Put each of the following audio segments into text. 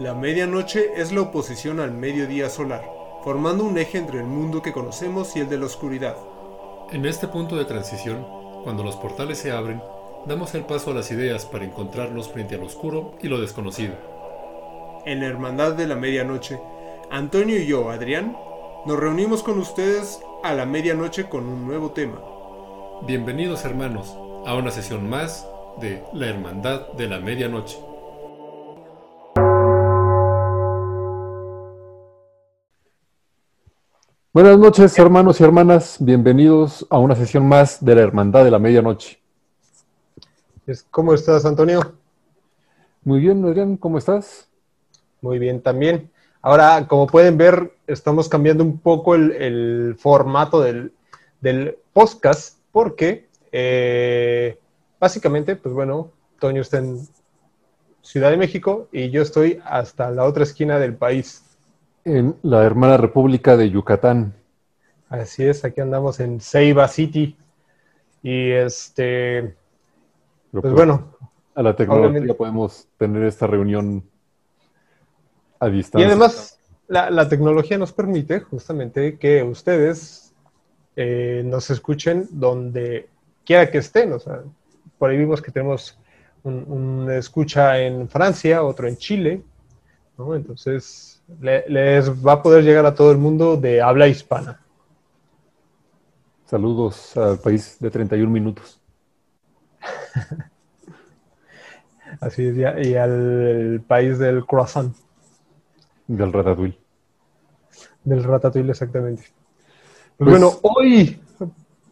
La medianoche es la oposición al mediodía solar, formando un eje entre el mundo que conocemos y el de la oscuridad. En este punto de transición, cuando los portales se abren, damos el paso a las ideas para encontrarnos frente al oscuro y lo desconocido. En la Hermandad de la Medianoche, Antonio y yo, Adrián, nos reunimos con ustedes a la medianoche con un nuevo tema. Bienvenidos hermanos a una sesión más de La Hermandad de la Medianoche. Buenas noches hermanos y hermanas, bienvenidos a una sesión más de la Hermandad de la Medianoche. ¿Cómo estás, Antonio? Muy bien, Adrián, ¿cómo estás? Muy bien también. Ahora, como pueden ver, estamos cambiando un poco el, formato del, podcast porque eh, básicamente, pues bueno, Toño está en Ciudad de México y yo estoy hasta la otra esquina del país. En la hermana República de Yucatán. Así es, aquí andamos en Ceiba City. Y este, pues, pues, bueno. A la tecnología podemos tener esta reunión a distancia. Y además, la, tecnología nos permite justamente que ustedes eh, nos escuchen donde quiera que estén. O sea, por ahí vimos que tenemos un, escucha en Francia, otro en Chile. Entonces, les va a poder llegar a todo el mundo de habla hispana. Saludos al país de 31 minutos. Así es, y al país del croissant. Del ratatouille. Del ratatouille, exactamente. Pues, bueno, hoy,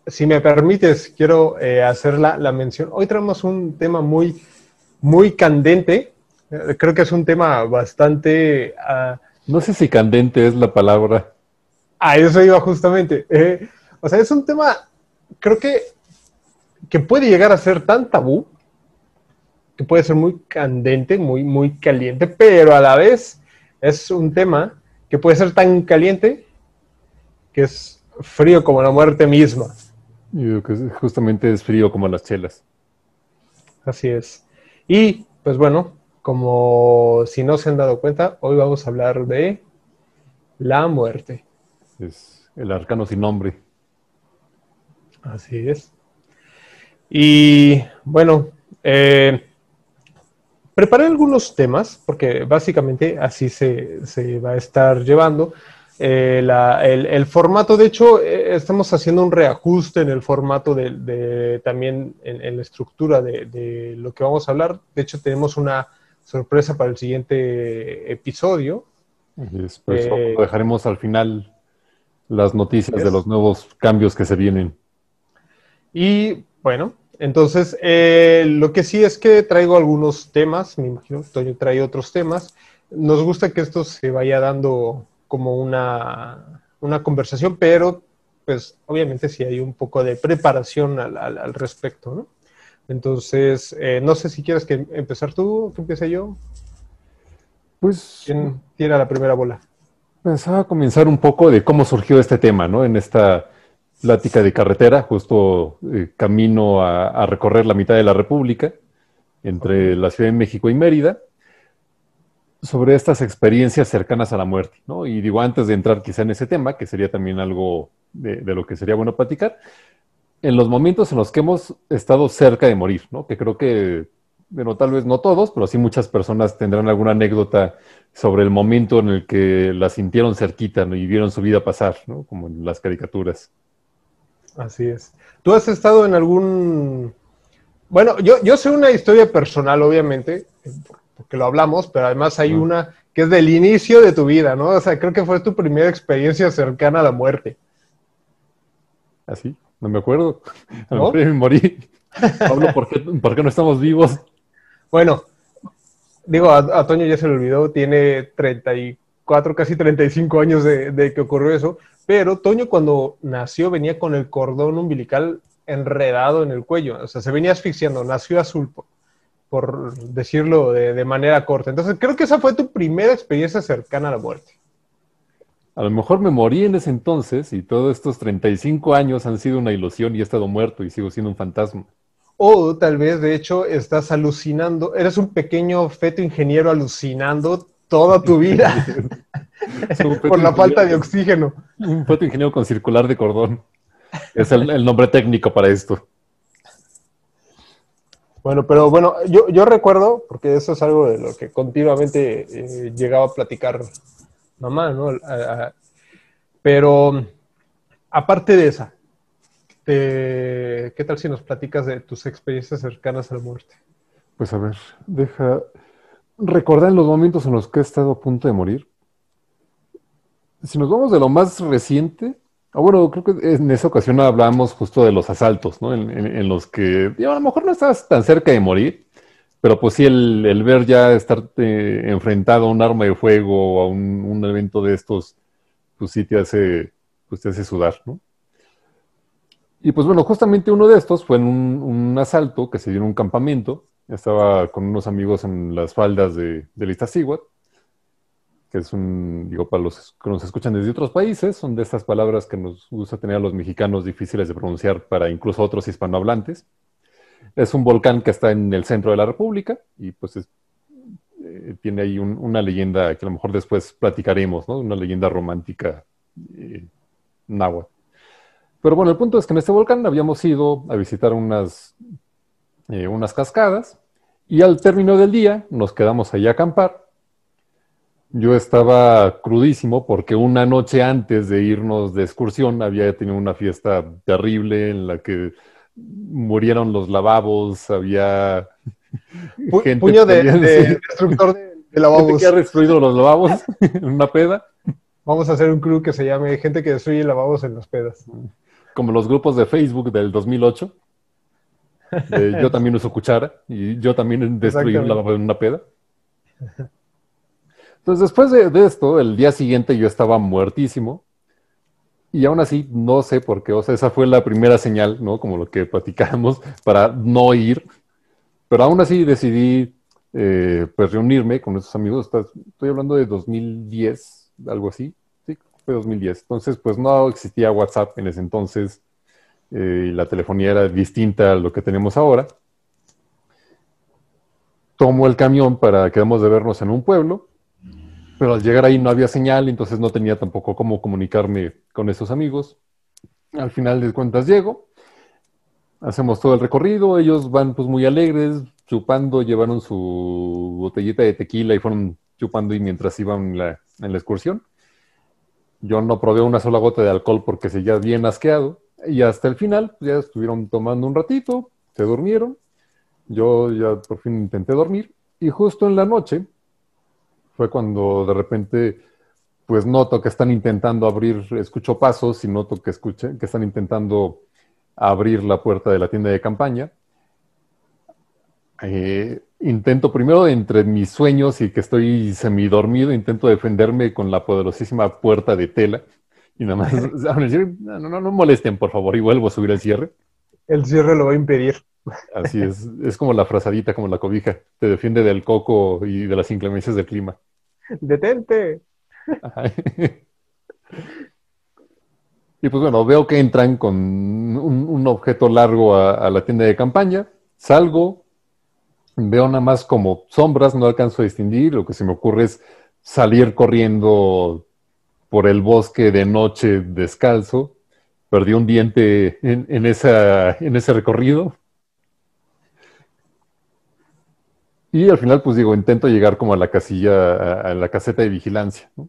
si me permites, quiero eh, hacer la, mención. Hoy tenemos un tema muy, muy candente. Eh, creo que es un tema bastante... Ah, no sé si candente es la palabra. A eso iba justamente. Eh, o sea, es un tema, creo que, que puede llegar a ser tan tabú que puede ser muy candente, muy, muy caliente, pero a la vez es un tema que puede ser tan caliente que es frío como la muerte misma. Yo que justamente es frío como las chelas. Así es. Y pues bueno, como si no se han dado cuenta, hoy vamos a hablar de la muerte. Es el arcano sin nombre. Así es. Y bueno, eh, Preparé algunos temas, porque básicamente así se, va a estar llevando. Eh, el, formato, de hecho, eh, estamos haciendo un reajuste en el formato de, también en, la estructura de, lo que vamos a hablar. De hecho, tenemos una sorpresa para el siguiente episodio. Eh, dejaremos al final las noticias de los nuevos cambios que se vienen. Y bueno, entonces, eh, lo que sí es que traigo algunos temas, me imagino que Toño trae otros temas. Nos gusta que esto se vaya dando como una, conversación, pero pues obviamente sí hay un poco de preparación al, respecto, ¿no? Entonces, eh, no sé si quieres que empezar tú o que empiece yo. Pues. ¿Quién tira la primera bola? Pensaba comenzar un poco de cómo surgió este tema, ¿no? En esta plática de carretera, justo eh, camino a, recorrer la mitad de la República, entre la Ciudad de México y Mérida, sobre estas experiencias cercanas a la muerte, ¿no? Y digo, antes de entrar quizá en ese tema, que sería también algo de, lo que sería bueno platicar, en los momentos en los que hemos estado cerca de morir, ¿no? Que creo que, bueno, tal vez no todos, pero sí muchas personas tendrán alguna anécdota sobre el momento en el que la sintieron cerquita y vieron su vida pasar, ¿no? Como en las caricaturas. Así es. ¿Tú has estado en algún... Bueno, yo, yo sé una historia personal, obviamente, porque lo hablamos, pero además hay una que es del inicio de tu vida, ¿no? O sea, creo que fue tu primera experiencia cercana a la muerte. ¿Así? ¿Ah, no me acuerdo. A ¿No? me morí. Pablo, ¿por qué, no estamos vivos? Bueno, digo, a, Toño ya se le olvidó, tiene 34, casi 35 años de, de que ocurrió eso, pero Toño cuando nació venía con el cordón umbilical enredado en el cuello, o sea, se venía asfixiando, nació azul, por, decirlo de, manera corta. Entonces, creo que esa fue tu primera experiencia cercana a la muerte. A lo mejor me morí en ese entonces y todos estos 35 años han sido una ilusión y he estado muerto y sigo siendo un fantasma. O tal vez, de hecho, estás alucinando, eres un pequeño feto ingeniero alucinando toda tu vida por la falta de oxígeno. Un feto ingeniero con circular de cordón. Es el, nombre técnico para esto. Bueno, pero bueno, yo, yo, recuerdo, porque eso es algo de lo que continuamente eh, llegaba a platicar mamá, ¿no? pero aparte de esa, ¿qué tal si nos platicas de tus experiencias cercanas a la muerte? Pues a ver, deja recordar los momentos en los que he estado a punto de morir. Si nos vamos de lo más reciente, ah, bueno, creo que en esa ocasión hablábamos justo de los asaltos, ¿no? En, los que a lo mejor no estabas tan cerca de morir, pero pues sí el, ver ya estar enfrentado a un arma de fuego o a un, evento de estos, pues sí te hace, pues te hace sudar, ¿no? Y pues bueno, justamente uno de estos fue en un, un asalto que se dio en un campamento estaba con unos amigos en las faldas de, de Iztaccíhuatl, que es un, digo, para los que nos escuchan desde otros países, son de estas palabras que nos gusta tener a los mexicanos difíciles de pronunciar para incluso otros hispanohablantes. Es un volcán que está en el centro de la República y pues eh, tiene ahí una leyenda que a lo mejor después platicaremos, ¿no? Una leyenda romántica eh, náhuatl. Pero bueno, el punto es que en este volcán habíamos ido a visitar unas eh, unas cascadas, y al término del día nos quedamos allá a acampar. Yo estaba crudísimo porque una noche antes de irnos de excursión había tenido una fiesta terrible en la que murieron los lavabos, había gente puño de, destructor de, lavabos. que ha destruido los lavabos en una peda. Vamos a hacer un club que se llame Gente que destruye lavabos en las pedas. Como los grupos de Facebook del 2008. yo también uso cuchara y yo también destruí la, una peda. Entonces, después de, esto, el día siguiente yo estaba muertísimo. Y aún así, no sé por qué. O sea, esa fue la primera señal, ¿no? Como lo que platicamos, para no ir. Pero aún así decidí, eh, pues, reunirme con esos amigos. Estoy hablando de 2010, algo así. Sí, fue 2010. Entonces, pues, no existía WhatsApp en ese entonces. Eh, la telefonía era distinta a lo que tenemos ahora. Tomo el camión para que de vernos en un pueblo, pero al llegar ahí no había señal, entonces no tenía tampoco cómo comunicarme con esos amigos. Al final de cuentas llego, hacemos todo el recorrido, ellos van pues muy alegres, chupando, llevaron su botellita de tequila y fueron chupando y mientras iban la, en la excursión. Yo no probé una sola gota de alcohol porque seguía bien asqueado. Y hasta el final, pues, ya estuvieron tomando un ratito, se durmieron. Yo ya por fin intenté dormir. Y justo en la noche fue cuando de repente, pues noto que están intentando abrir, escucho pasos y noto que, escuché, que están intentando abrir la puerta de la tienda de campaña. Eh, intento primero, entre mis sueños y que estoy semidormido, intento defenderme con la poderosísima puerta de tela y nada más, no, no, no molesten, por favor, y vuelvo a subir el cierre. El cierre lo va a impedir. Así es, es como la frazadita, como la cobija. Te defiende del coco y de las inclemencias del clima. ¡Detente! Y pues bueno, veo que entran con un, objeto largo a, la tienda de campaña. Salgo, veo nada más como sombras, no alcanzo a distinguir. Lo que se me ocurre es salir corriendo por el bosque de noche descalzo. Perdí un diente en, ese recorrido. Y al final, pues digo, intento llegar como a la casilla, a, la caseta de vigilancia, ¿no?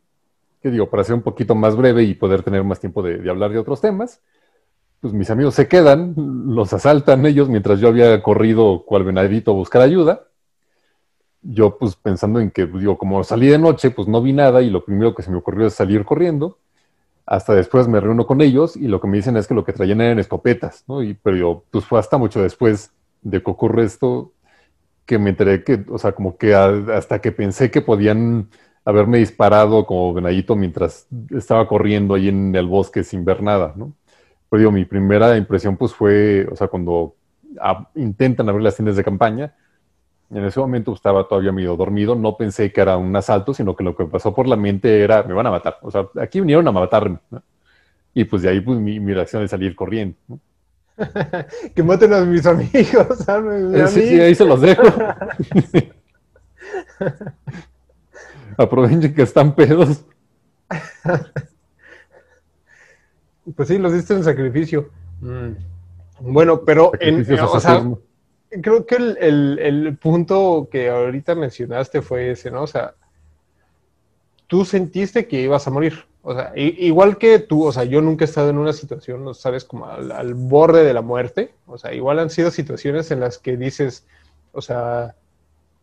Que digo, para ser un poquito más breve y poder tener más tiempo de, hablar de otros temas, pues mis amigos se quedan, los asaltan ellos mientras yo había corrido cual venadito a buscar ayuda yo pues pensando en que, digo, como salí de noche, pues no vi nada y lo primero que se me ocurrió es salir corriendo. Hasta después me reúno con ellos y lo que me dicen es que lo que traían eran escopetas, ¿no? Y, pero yo, pues fue hasta mucho después de que ocurre esto que me enteré que, o sea, como que hasta que pensé que podían haberme disparado como venadito mientras estaba corriendo ahí en el bosque sin ver nada, ¿no? Pero digo, mi primera impresión pues fue, o sea, cuando intentan abrir las tiendas de campaña, en ese momento estaba todavía medio dormido, no pensé que era un asalto, sino que lo que pasó por la mente era, me van a matar. O sea, aquí vinieron a matarme. Y pues de ahí pues mi, reacción es salir corriendo. que maten a mis amigos. ¿sabes? Sí, sí, ahí se los dejo. Aprovechen que están pedos. Pues sí, los diste en sacrificio. Mm. Bueno, pero en, a o sea, creo que el, el- el punto que ahorita mencionaste fue ese, ¿no? O sea, tú sentiste que ibas a morir. O sea, igual que tú, o sea, yo nunca he estado en una situación, ¿no sabes, como al, al borde de la muerte. O sea, igual han sido situaciones en las que dices, o sea,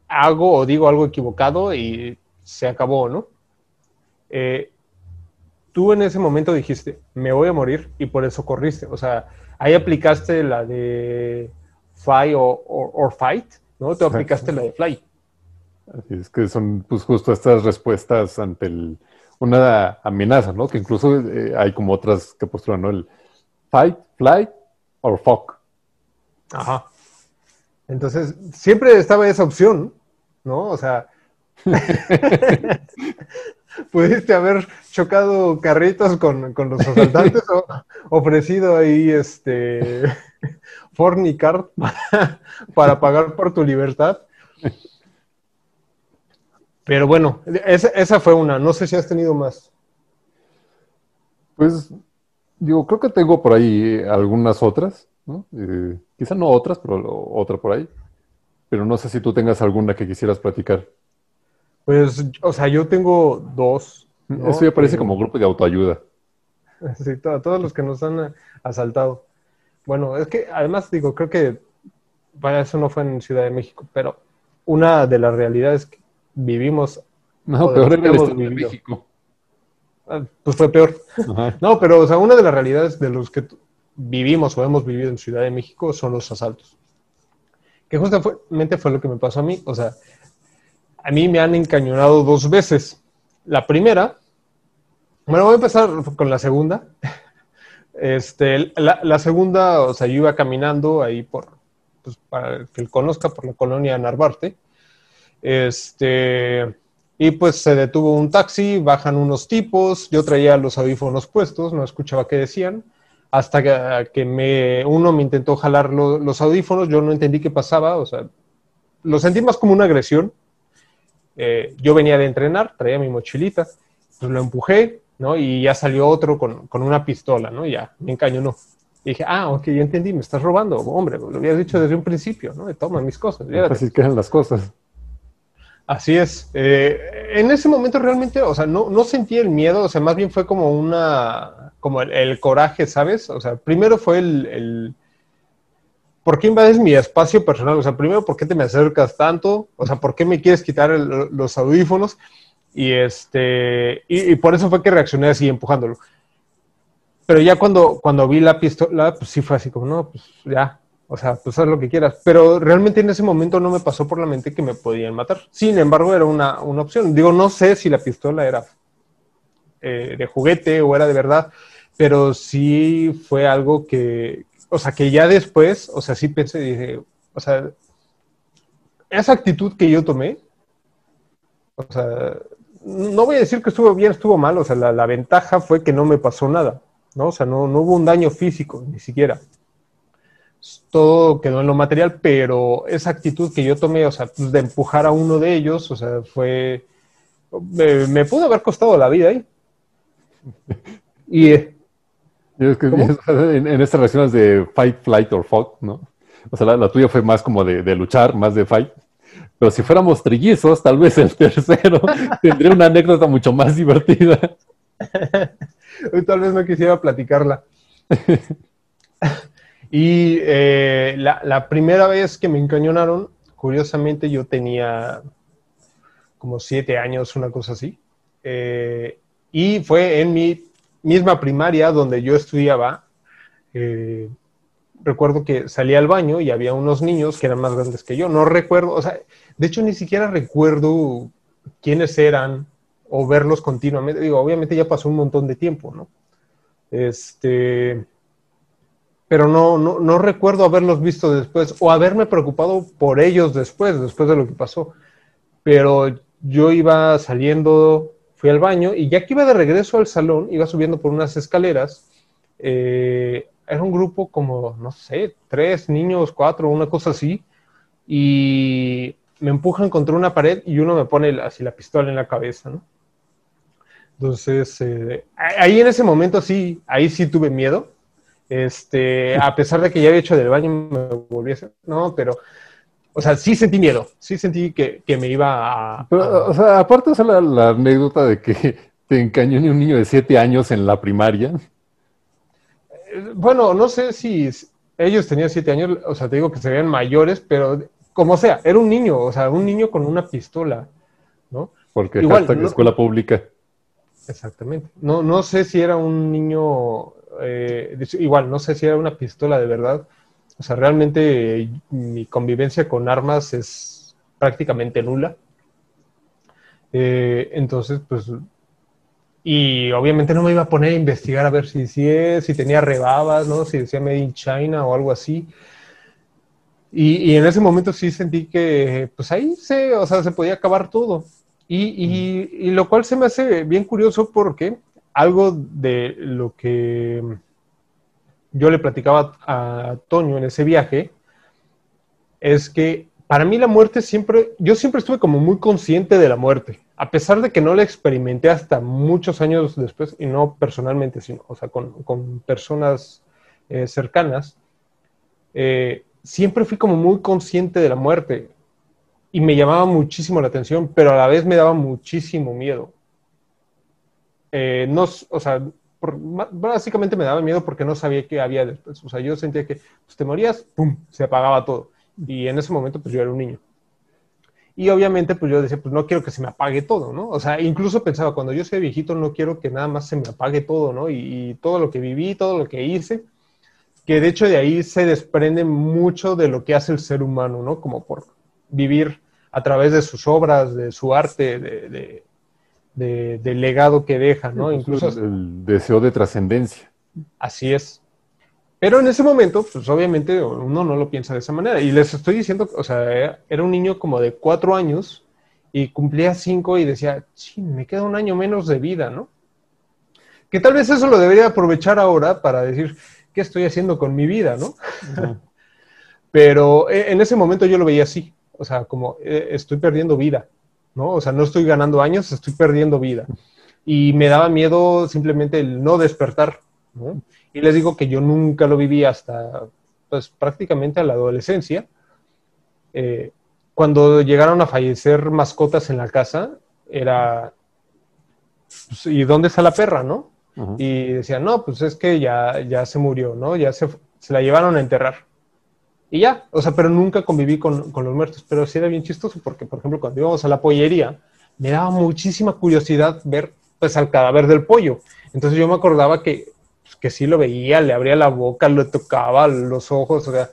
hago o digo algo equivocado y se acabó, ¿no? Eh, tú en ese momento dijiste, me voy a morir y por eso corriste. O sea, ahí aplicaste la de fly o, o- or fight, ¿no? Tú aplicaste la de fly. Así es que son pues justo estas respuestas ante el- una amenaza, ¿no? Que incluso eh, hay como otras que postulan, ¿no? El fight, flight or fuck. Ajá. Entonces, siempre estaba esa opción, ¿no? O sea, pudiste haber chocado carritos con, con los asaltantes o ofrecido ahí este fornicar para, para pagar por tu libertad. Pero bueno, esa, esa fue una. No sé si has tenido más. Pues, digo, creo que tengo por ahí algunas otras, ¿no? Eh, quizá no otras, pero otra por ahí. Pero no sé si tú tengas alguna que quisieras platicar. Pues, o sea, yo tengo dos. ¿no? Esto ya parece Eh, como grupo de autoayuda. Sí, to- todos los que nos han eh, asaltado. Bueno, es que además digo, creo que para eso no fue en Ciudad de México, pero una de las realidades que vivimos, No, peor era el hemos Estado de vivido. México. ah, pues fue peor. Ajá. No, pero o sea, una de las realidades de los que vivimos o hemos vivido en Ciudad de México son los asaltos. Que justamente fue lo que me pasó a mí. O sea, a mí me han encañonado dos veces. La primera, bueno, voy a empezar con la segunda. Este, la, la segunda, o sea, yo iba caminando ahí por, pues, para que él conozca, por la colonia Narvarte. Este, y pues se detuvo un taxi, bajan unos tipos, yo traía los audífonos puestos, no escuchaba qué decían, hasta que, que me, uno me intentó jalar lo- los audífonos, yo no entendí qué pasaba, o sea, lo sentí más como una agresión. Eh, yo venía de entrenar, traía mi mochilita, pues lo empujé, ¿no? Y ya salió otro con, con una pistola, ¿no? Ya, me encañonó. Y dije, ah, ok, ya entendí, me estás robando, hombre, lo habías dicho desde un principio, ¿no? Toma mis cosas. Así quedan las cosas. Así es. Eh, en ese momento realmente, o sea, no, no sentí el miedo, o sea, más bien fue como una, como el, coraje, ¿sabes? O sea, primero fue el, el, ¿por qué invades mi espacio personal? O sea, primero, ¿por qué te me acercas tanto? O sea, ¿por qué me quieres quitar los audífonos? Y este, y, y por eso fue que reaccioné así, empujándolo. Pero ya cuando, cuando vi la pistola, pues sí fue así como, no, pues ya, o sea, pues haz lo que quieras. Pero realmente en ese momento no me pasó por la mente que me podían matar. Sin embargo, era una, una opción. Digo, no sé si la pistola era eh, de juguete o era de verdad, pero sí fue algo que, o sea, que ya después, o sea, sí pensé, dije, o sea, esa actitud que yo tomé, o sea, no voy a decir que estuvo bien, estuvo mal, o sea, la, la ventaja fue que no me pasó nada, ¿no? O sea, no, no hubo un daño físico, ni siquiera todo quedó en lo material, pero esa actitud que yo tomé, o sea, pues, de empujar a uno de ellos, o sea, fue. Me, me pudo haber costado la vida ahí. Y eh, Y es en, en estas reacciones de fight, flight or fuck, ¿no? O sea, la, la tuya fue más como de, de luchar, más de fight. Pero si fuéramos trillizos, tal vez el tercero tendría una anécdota mucho más divertida. tal vez no quisiera platicarla. Y eh, la, la primera vez que me encañonaron, curiosamente yo tenía como siete años, una cosa así. Eh, y fue en mi misma primaria donde yo estudiaba. Eh, recuerdo que salí al baño y había unos niños que eran más grandes que yo. No recuerdo, o sea, de hecho ni siquiera recuerdo quiénes eran o verlos continuamente. Digo, obviamente ya pasó un montón de tiempo, ¿no? Este, pero no, no, no recuerdo haberlos visto después o haberme preocupado por ellos después, después de lo que pasó. Pero yo iba saliendo, fui al baño y ya que iba de regreso al salón, iba subiendo por unas escaleras. eh, era un grupo como, no sé, tres niños, cuatro, una cosa así. Y me empujan contra una pared y uno me pone así la pistola en la cabeza, ¿no? Entonces, eh, ahí en ese momento sí, ahí sí tuve miedo. Este, a pesar de que ya había hecho del baño, me volví a hacer, no, pero, o sea, sí sentí miedo, sí sentí que, me iba a, O sea, aparte, o la, la, anécdota de que te encañó un niño de siete años en la primaria. Eh, bueno, no sé si ellos tenían siete años, o sea, te digo que se veían mayores, pero como sea, era un niño, o sea, un niño con una pistola, ¿no? Porque Igual, hashtag escuela pública. Exactamente. No, no sé si era un niño, eh, igual, no sé si era una pistola de verdad. O sea, realmente mi convivencia con armas es prácticamente nula. Eh, entonces, pues, y obviamente no me iba a poner a investigar a ver si, si, si tenía rebabas, ¿no? Si decía Made in China o algo así. Y, en ese momento sí sentí que, pues ahí se, o sea, se podía acabar todo. Y, lo cual se me hace bien curioso porque algo de lo que yo le platicaba a Toño en ese viaje es que para mí la muerte siempre, yo siempre estuve como muy consciente de la muerte, a pesar de que no la experimenté hasta muchos años después, y no personalmente, sino, o sea, con, personas eh, cercanas. Eh, siempre fui como muy consciente de la muerte y me llamaba muchísimo la atención, pero a la vez me daba muchísimo miedo. Eh, no, o sea, básicamente me daba miedo porque no sabía qué había después. O sea, yo sentía que pues, te morías, ¡pum!, se apagaba todo. Y en ese momento, pues yo era un niño. Y obviamente, pues yo decía, pues no quiero que se me apague todo, ¿no? O sea, incluso pensaba, cuando yo sea viejito, no quiero que nada más se me apague todo, ¿no? y todo lo que viví, todo lo que hice, que de hecho de ahí se desprende mucho de lo que hace el ser humano, ¿no? Como por vivir a través de sus obras, de su arte, de, del legado que deja, ¿no? Pues, Incluso el deseo de trascendencia. Así es. Pero en ese momento, pues obviamente uno no lo piensa de esa manera. Y les estoy diciendo, o sea, era un niño como de cuatro años y cumplía cinco y decía, sí, me queda un año menos de vida, ¿no? Que tal vez eso lo debería aprovechar ahora para decir, ¿qué estoy haciendo con mi vida, no? Pero eh, en ese momento yo lo veía así, o sea, como eh, estoy perdiendo vida, ¿no? O sea, no estoy ganando años, estoy perdiendo vida. Y me daba miedo simplemente el no despertar, ¿no? Y les digo que yo nunca lo viví hasta, pues, prácticamente a la adolescencia. Eh, cuando llegaron a fallecer mascotas en la casa, era, pues, ¿y dónde está la perra, no? Y decían, no, pues es que ya, ya se murió, ¿no? Ya se, se la llevaron a enterrar. Y ya, o sea, pero nunca conviví con, con, los muertos. Pero sí era bien chistoso porque, por ejemplo, cuando íbamos a la pollería, me daba muchísima curiosidad ver pues al cadáver del pollo. Entonces yo me acordaba que, pues, que sí lo veía, le abría la boca, lo tocaba los ojos, o sea,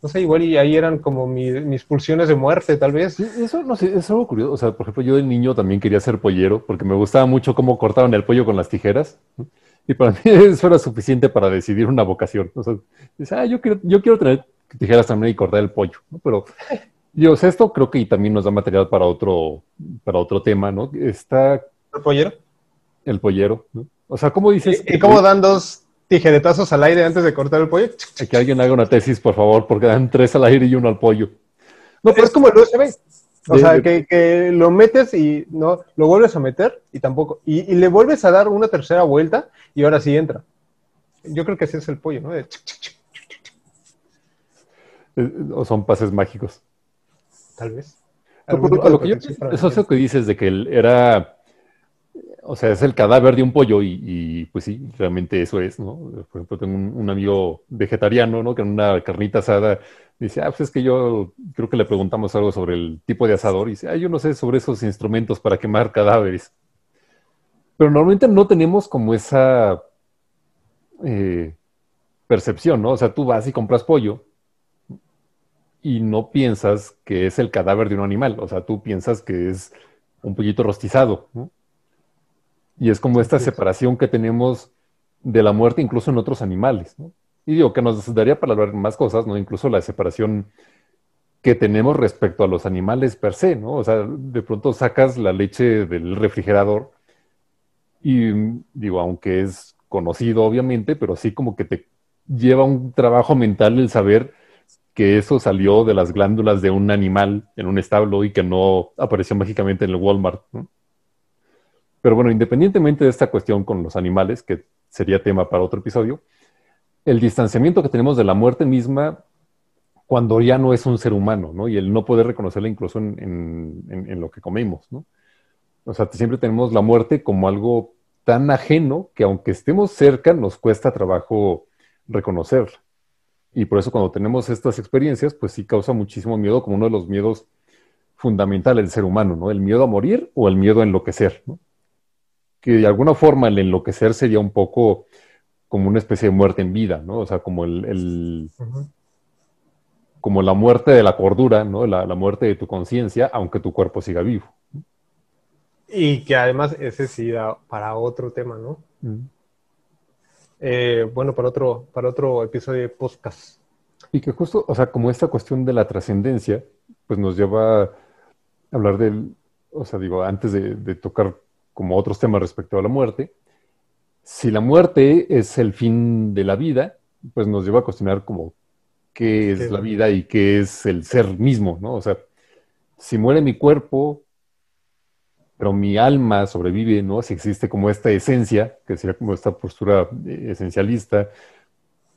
no sé, igual y ahí eran como mis pulsiones de muerte, tal vez. eso, no sé, es algo curioso. O sea, por ejemplo, yo de niño también quería ser pollero porque me gustaba mucho cómo cortaban el pollo con las tijeras. Y para mí eso era suficiente para decidir una vocación. O sea, ah, yo quiero, yo quiero tener tijeras también y cortar el pollo. ¿no? Pero, Dios, esto creo que también nos da material para otro, para otro tema, ¿no? Está... ¿El pollero? El pollero, ¿no? O sea, ¿cómo dices? ¿Y, cómo dan dos tijeretazos al aire antes de cortar el pollo. Que alguien haga una tesis, por favor, porque dan tres al aire y uno al pollo. No, pero es como el USB. O sea, que, lo metes y no lo vuelves a meter y tampoco. Y, le vuelves a dar una tercera vuelta y ahora sí entra. Yo creo que ese es el pollo, ¿no? O son pases mágicos. Tal vez. eso es lo que dices de que él era o sea, es el cadáver de un pollo y, pues sí, realmente eso es, ¿no? Por ejemplo, tengo un, amigo vegetariano, ¿no? Que en una carnita asada dice, ah, pues es que yo creo que le preguntamos algo sobre el tipo de asador y dice, ah, yo no sé sobre esos instrumentos para quemar cadáveres. Pero normalmente no tenemos como esa eh, percepción, ¿no? O sea, tú vas y compras pollo y no piensas que es el cadáver de un animal, o sea, tú piensas que es un pollito rostizado, ¿no? Y es como esta separación que tenemos de la muerte incluso en otros animales, ¿no? Y digo que nos daría para hablar más cosas, ¿no? Incluso la separación que tenemos respecto a los animales per se, ¿no? O sea, de pronto sacas la leche del refrigerador y digo, aunque es conocido obviamente, pero sí como que te lleva un trabajo mental el saber que eso salió de las glándulas de un animal en un establo y que no apareció mágicamente en el Walmart. Pero bueno, independientemente de esta cuestión con los animales, que sería tema para otro episodio, el distanciamiento que tenemos de la muerte misma cuando ya no es un ser humano, ¿no? Y el no poder reconocerla incluso en, en lo que comemos, ¿no? O sea, siempre tenemos la muerte como algo tan ajeno que aunque estemos cerca, nos cuesta trabajo reconocerla. Y por eso cuando tenemos estas experiencias, pues sí causa muchísimo miedo como uno de los miedos fundamentales del ser humano, ¿no? El miedo a morir o el miedo a enloquecer, ¿no? Que de alguna forma el enloquecer sería un poco como una especie de muerte en vida, ¿no? O sea, como el, como la muerte de la cordura, ¿no? La, muerte de tu conciencia, aunque tu cuerpo siga vivo. Y que además ese sí da para otro tema, ¿no? Eh, bueno, para otro, para otro episodio de podcast. Y que justo, o sea, como esta cuestión de la trascendencia, pues nos lleva a hablar del, o sea, digo, antes de, tocar como otros temas respecto a la muerte, si la muerte es el fin de la vida, pues nos lleva a cuestionar como qué es la vida y qué es el ser mismo, ¿no? O sea, si muere mi cuerpo, pero mi alma sobrevive, ¿no? Si existe como esta esencia, que sería como esta postura eh, esencialista,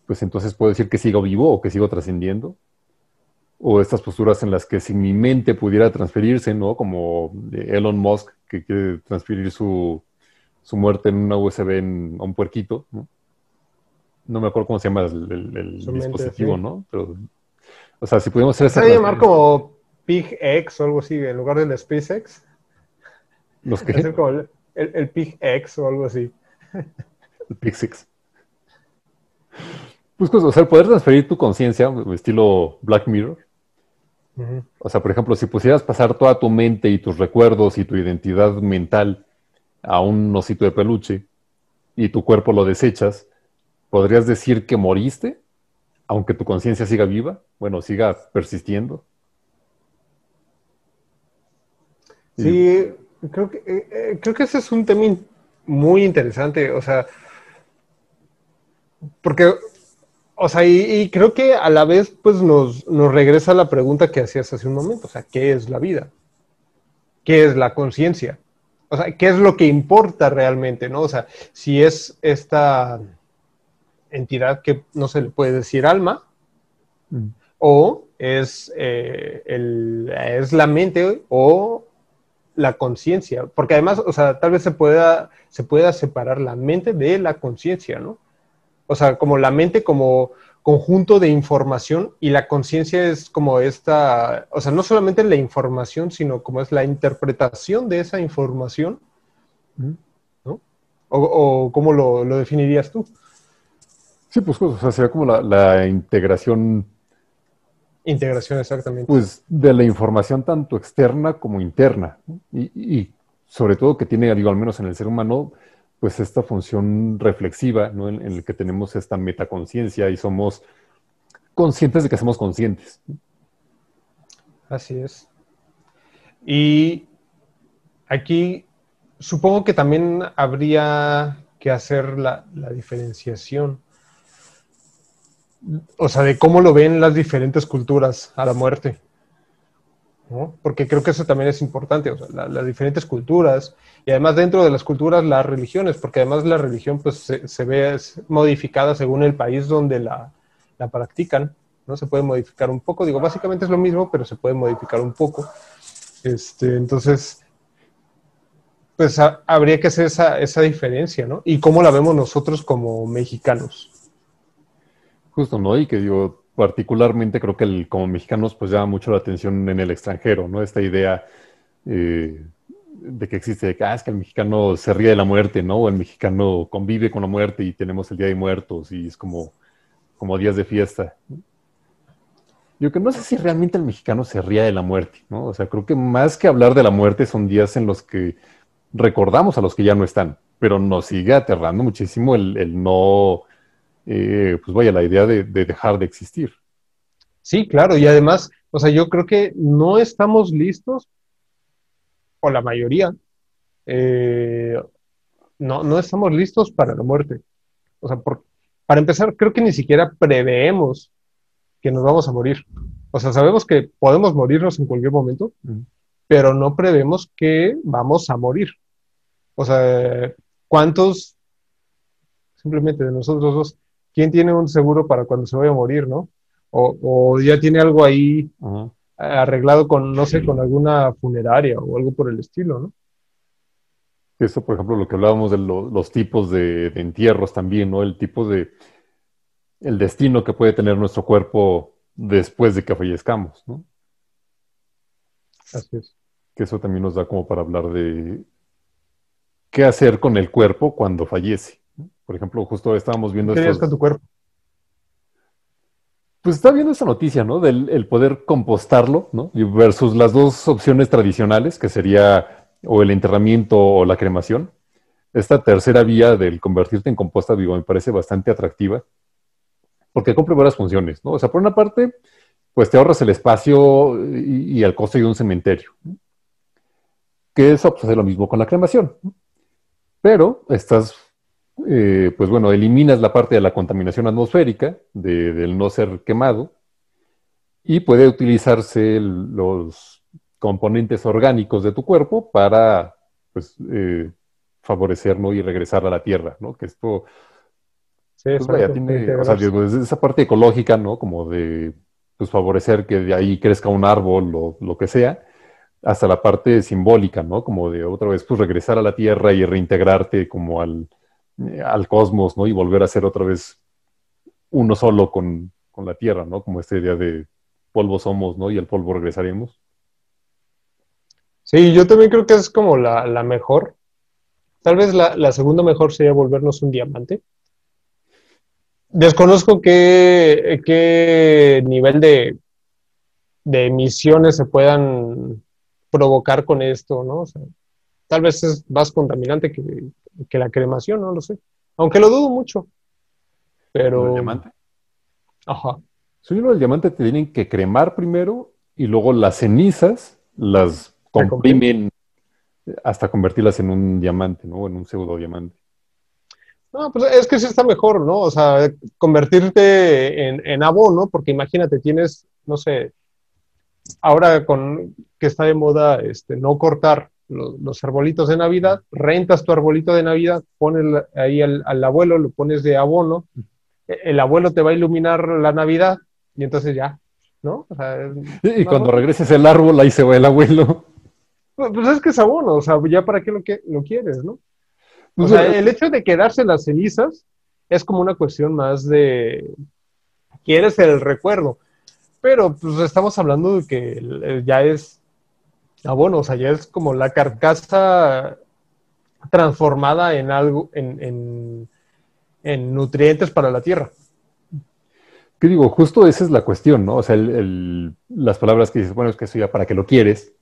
pues entonces puedo decir que sigo vivo o que sigo trascendiendo. O estas posturas en las que si mi mente pudiera transferirse, ¿no? Como Elon Musk, que quiere transferir su, muerte en una USB en, a un puerquito, ¿no? No me acuerdo cómo se llama el, dispositivo, ¿no? Pero, o sea, si pudiéramos hacer esa... Se llamar como PigX o algo así, en lugar del SpaceX. ¿Los que Es como el, el, Pig X o algo así. El Pig Six. Pues, pues, o sea, poder transferir tu conciencia, estilo Black Mirror. O sea, por ejemplo, si pusieras pasar toda tu mente y tus recuerdos y tu identidad mental a un osito de peluche y tu cuerpo lo desechas, ¿podrías decir que moriste? Aunque tu conciencia siga viva, bueno, siga persistiendo. Sí, Creo que, eh, eh, creo que ese es un tema muy interesante, o sea, porque, o sea, y, creo que a la vez, pues nos, nos regresa la pregunta que hacías hace un momento, o sea, ¿qué es la vida? ¿Qué es la conciencia? O sea, ¿qué es lo que importa realmente, no? O sea, si es esta entidad que no se le puede decir alma, mm. o es, eh, el, es la mente, o la conciencia, porque además, o sea, tal vez se pueda, se pueda separar la mente de la conciencia, ¿no? O sea, como la mente como conjunto de información y la conciencia es como esta, o sea, no solamente la información, sino como es la interpretación de esa información, ¿no? ¿O, cómo lo, definirías tú? Sí, pues, o sea, sería como la, la integración Integración, exactamente. Pues de la información tanto externa como interna. Y, sobre todo que tiene, digo, al menos en el ser humano, pues esta función reflexiva, ¿no? En, en el que tenemos esta metaconciencia y somos conscientes de que somos conscientes. Así es. Y aquí supongo que también habría que hacer la, la diferenciación o sea, de cómo lo ven las diferentes culturas a la muerte. ¿no? Porque creo que eso también es importante, o sea, las diferentes culturas y además dentro de las culturas las religiones, porque además la religión pues se, ve modificada según el país donde la, practican, ¿no? Se puede modificar un poco, digo, básicamente es lo mismo, pero se puede modificar un poco. Este, entonces, pues habría que hacer esa, esa diferencia, ¿no? Y cómo la vemos nosotros como mexicanos. Justo, ¿no? Y que digo, particularmente creo que el, como mexicanos pues llama mucho la atención en el extranjero, ¿no? Esta idea eh, de que existe, de que, ah, es que el mexicano se ríe de la muerte, ¿no? O el mexicano convive con la muerte y tenemos el Día de Muertos y es como, como días de fiesta. Yo que no sé si realmente el mexicano se ría de la muerte, ¿no? O sea, creo que más que hablar de la muerte son días en los que recordamos a los que ya no están, pero nos sigue aterrando muchísimo el no eh, pues vaya, la idea de, dejar de existir. Sí, claro, y además, o sea, yo creo que no estamos listos, o la mayoría, eh, no, no estamos listos para la muerte. O sea, para empezar, creo que ni siquiera preveemos que nos vamos a morir. O sea, sabemos que podemos morirnos en cualquier momento, pero no prevemos que vamos a morir. O sea, ¿cuántos, simplemente de nosotros dos, quién tiene un seguro para cuando se vaya a morir, no? O, o ya tiene algo ahí Ajá. arreglado con, no sé, con alguna funeraria o algo por el estilo, ¿no? Eso, por ejemplo, lo que hablábamos de lo- los tipos de, de entierros también, ¿no? El tipo de, el destino que puede tener nuestro cuerpo después de que fallezcamos, ¿no? Así es. Que eso también nos da como para hablar de qué hacer con el cuerpo cuando fallece. Por ejemplo, justo estábamos viendo ¿Qué estos- con tu cuerpo? Pues está viendo esa noticia, ¿no? Del el poder compostarlo, ¿no? Versus las dos opciones tradicionales, que sería o el enterramiento o la cremación. Esta tercera vía del convertirte en composta vivo me parece bastante atractiva, porque cumple varias funciones, ¿no? O sea, por una parte, pues te ahorras el espacio y, y el costo de un cementerio. ¿no? Que eso pues, hace lo mismo con la cremación. ¿no? Pero estás eh, pues bueno, eliminas la parte de la contaminación atmosférica, de- del no ser quemado, y puede utilizarse el- los componentes orgánicos de tu cuerpo para pues, eh, favorecer ¿no? y regresar a la tierra, ¿no? Que esto, Sí, pues vaya, tiene, o sea, esa parte ecológica, ¿no? Como de pues, favorecer que de ahí crezca un árbol o lo que sea, hasta la parte simbólica, ¿no? Como de otra vez, pues regresar a la tierra y reintegrarte como al, al cosmos, ¿no? Y volver a ser otra vez uno solo con, con la tierra, ¿no? Como esta idea de polvo somos, ¿no? Y al polvo regresaremos. Sí, yo también creo que es como la, la mejor. Tal vez la, la segunda mejor sería volvernos un diamante. Desconozco qué, qué nivel de, de emisiones se puedan provocar con esto, ¿no? O sea, tal vez es más contaminante que, que la cremación, no lo sé. Aunque lo dudo mucho. Pero. ¿El diamante? Ajá. No, el diamante te tienen que cremar primero y luego las cenizas las comprimen hasta convertirlas en un diamante, ¿no? En un pseudo diamante. No, pues es que sí está mejor, ¿no? O sea, convertirte en, en abono, porque imagínate, tienes, no sé, ahora con que está de moda este, no cortar lo- los arbolitos de Navidad, rentas tu arbolito de Navidad, pones ahí al, al abuelo, lo pones de abono, e- el abuelo te va a iluminar la Navidad y entonces ya, ¿no? O sea, Y cuando regreses el árbol, ahí se va el abuelo. Pues pues es que es abono, o sea, ya para qué lo, que, lo quieres, ¿no? O sea, el hecho de quedarse las cenizas es como una cuestión más de quieres el recuerdo, pero pues estamos hablando de que ya es abono, o sea, ya es como la carcasa transformada en algo, en, en- en nutrientes para la tierra. ¿Qué digo? Justo esa es la cuestión, ¿no? O sea, el- las palabras que dices, bueno, es que eso ya para qué lo quieres.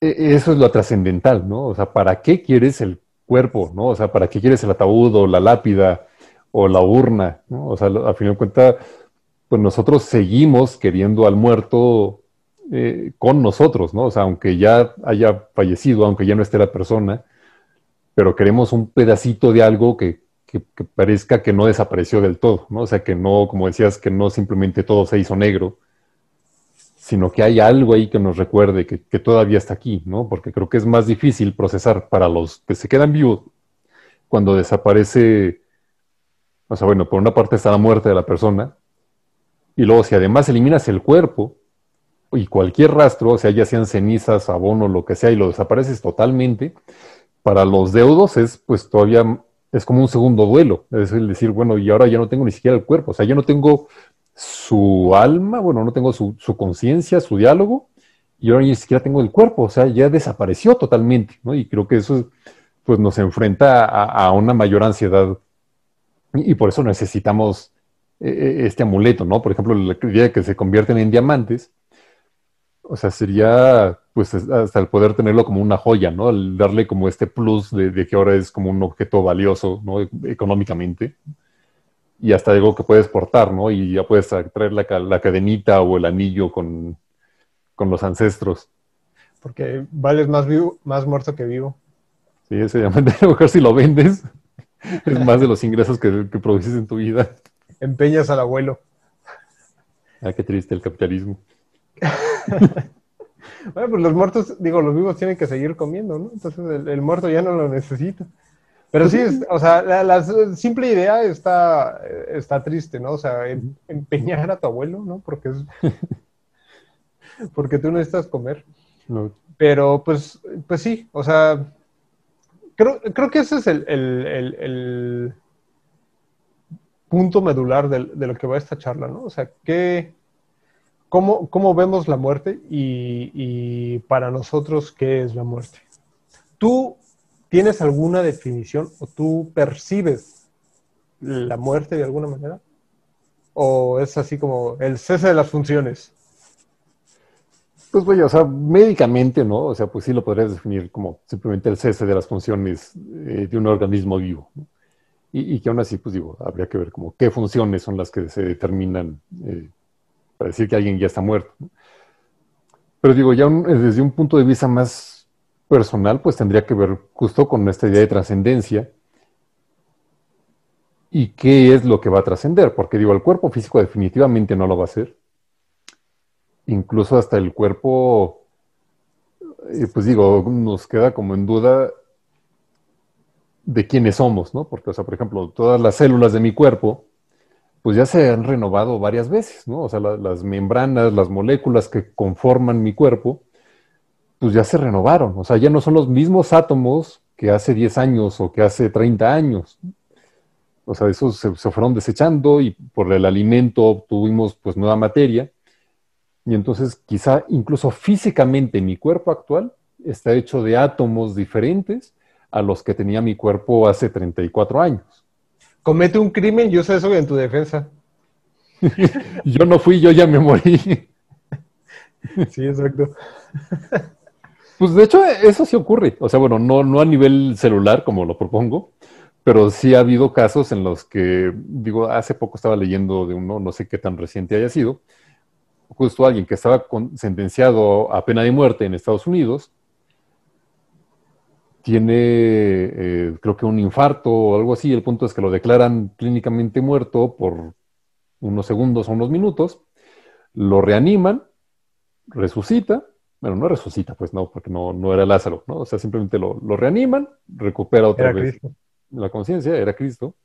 E- Eso es lo trascendental, ¿no? O sea, ¿para qué quieres el cuerpo, ¿no? O sea, ¿para qué quieres el ataúd o la lápida o la urna, ¿no? O sea, lo- a fin de cuentas, pues nosotros seguimos queriendo al muerto eh, con nosotros, ¿no? O sea, aunque ya haya fallecido, aunque ya no esté la persona, pero queremos un pedacito de algo que, que- parezca que no desapareció del todo, ¿no? O sea, que no, como decías, que no simplemente todo se hizo negro, sino que hay algo ahí que nos recuerde que, que todavía está aquí, ¿no? Porque creo que es más difícil procesar para los que se quedan vivos cuando desaparece, o sea, bueno, por una parte está la muerte de la persona, y luego si además eliminas el cuerpo y cualquier rastro, o sea, ya sean cenizas, abono, lo que sea, y lo desapareces totalmente, para los deudos es pues todavía es como un segundo duelo, es decir, bueno, y ahora ya no tengo ni siquiera el cuerpo, o sea, ya no tengo su alma, bueno, no tengo su, conciencia, su diálogo, y ahora ni siquiera tengo el cuerpo, o sea, ya desapareció totalmente, ¿no? Y creo que eso pues nos enfrenta a, una mayor ansiedad y, por eso necesitamos eh, este amuleto, ¿no? Por ejemplo, la idea de que se convierten en diamantes, o sea, sería pues es- hasta el poder tenerlo como una joya, ¿no? El darle como este plus de, de que ahora es como un objeto valioso, ¿no? E- Económicamente. Y hasta algo que puedes portar, ¿no? Y ya puedes traer la, la cadenita o el anillo con, con los ancestros. Porque vales más vivo, más muerto que vivo. Sí, ese diamante, a lo mejor si lo vendes, es más de los ingresos que, que produces en tu vida. empeñas al abuelo. Ah, qué triste el capitalismo. bueno, pues los muertos, digo, los vivos tienen que seguir comiendo, ¿no? Entonces el, el muerto ya no lo necesita. Pero sí, es- o sea, la, la simple idea está, está triste, ¿no? O sea, em- empeñar a tu abuelo, ¿no? Porque es... Porque tú necesitas comer. No, Pero pues, pues sí, o sea, creo, creo que ese es el, el- el- el punto medular del- de, lo que va esta charla, ¿no? O sea, ¿qué, cómo, cómo vemos la muerte y, para nosotros qué es la muerte? ¿Tú tienes alguna definición o tú percibes la muerte de alguna manera? ¿O es así como el cese de las funciones? Pues vaya, o sea, médicamente, ¿no? O sea, pues sí lo podrías definir como simplemente el cese de las funciones eh, de un organismo vivo. y que aún así, pues digo, habría que ver como qué funciones son las que se determinan eh, decir que alguien ya está muerto. Pero digo, ya un- desde un punto de vista más personal, pues tendría que ver justo con esta idea de trascendencia y qué es lo que va a trascender, porque digo, el cuerpo físico definitivamente no lo va a hacer incluso hasta el cuerpo, eh, pues digo, nos queda como en duda de quiénes somos, ¿no? Porque, o sea, por ejemplo, todas las células de mi cuerpo, pues ya se han renovado varias veces, ¿no? O sea, la- las membranas, las moléculas que conforman mi cuerpo, pues ya se renovaron, o sea, ya no son los mismos átomos que hace 10 años o que hace 30 años. O sea, esos se, se fueron desechando y por el alimento obtuvimos pues nueva materia. Y entonces quizá incluso físicamente mi cuerpo actual está hecho de átomos diferentes a los que tenía mi cuerpo hace 34 años. Comete un crimen y usa eso en tu defensa. Yo no fui, yo ya me morí. Sí, exacto. Pues de hecho eso sí ocurre. O sea, bueno, no, no a nivel celular como lo propongo, pero sí ha habido casos en los que, digo, hace poco estaba leyendo de uno, no sé qué tan reciente haya sido, justo alguien que estaba con- sentenciado a pena de muerte en Estados Unidos, tiene, eh, creo que un infarto o algo así, el punto es que lo declaran clínicamente muerto por unos segundos o unos minutos, lo reaniman, resucita, bueno, no resucita, pues no, porque no, no era Lázaro, ¿no? O sea, simplemente lo, lo reaniman, recupera otra Era vez Cristo. la conciencia, era Cristo,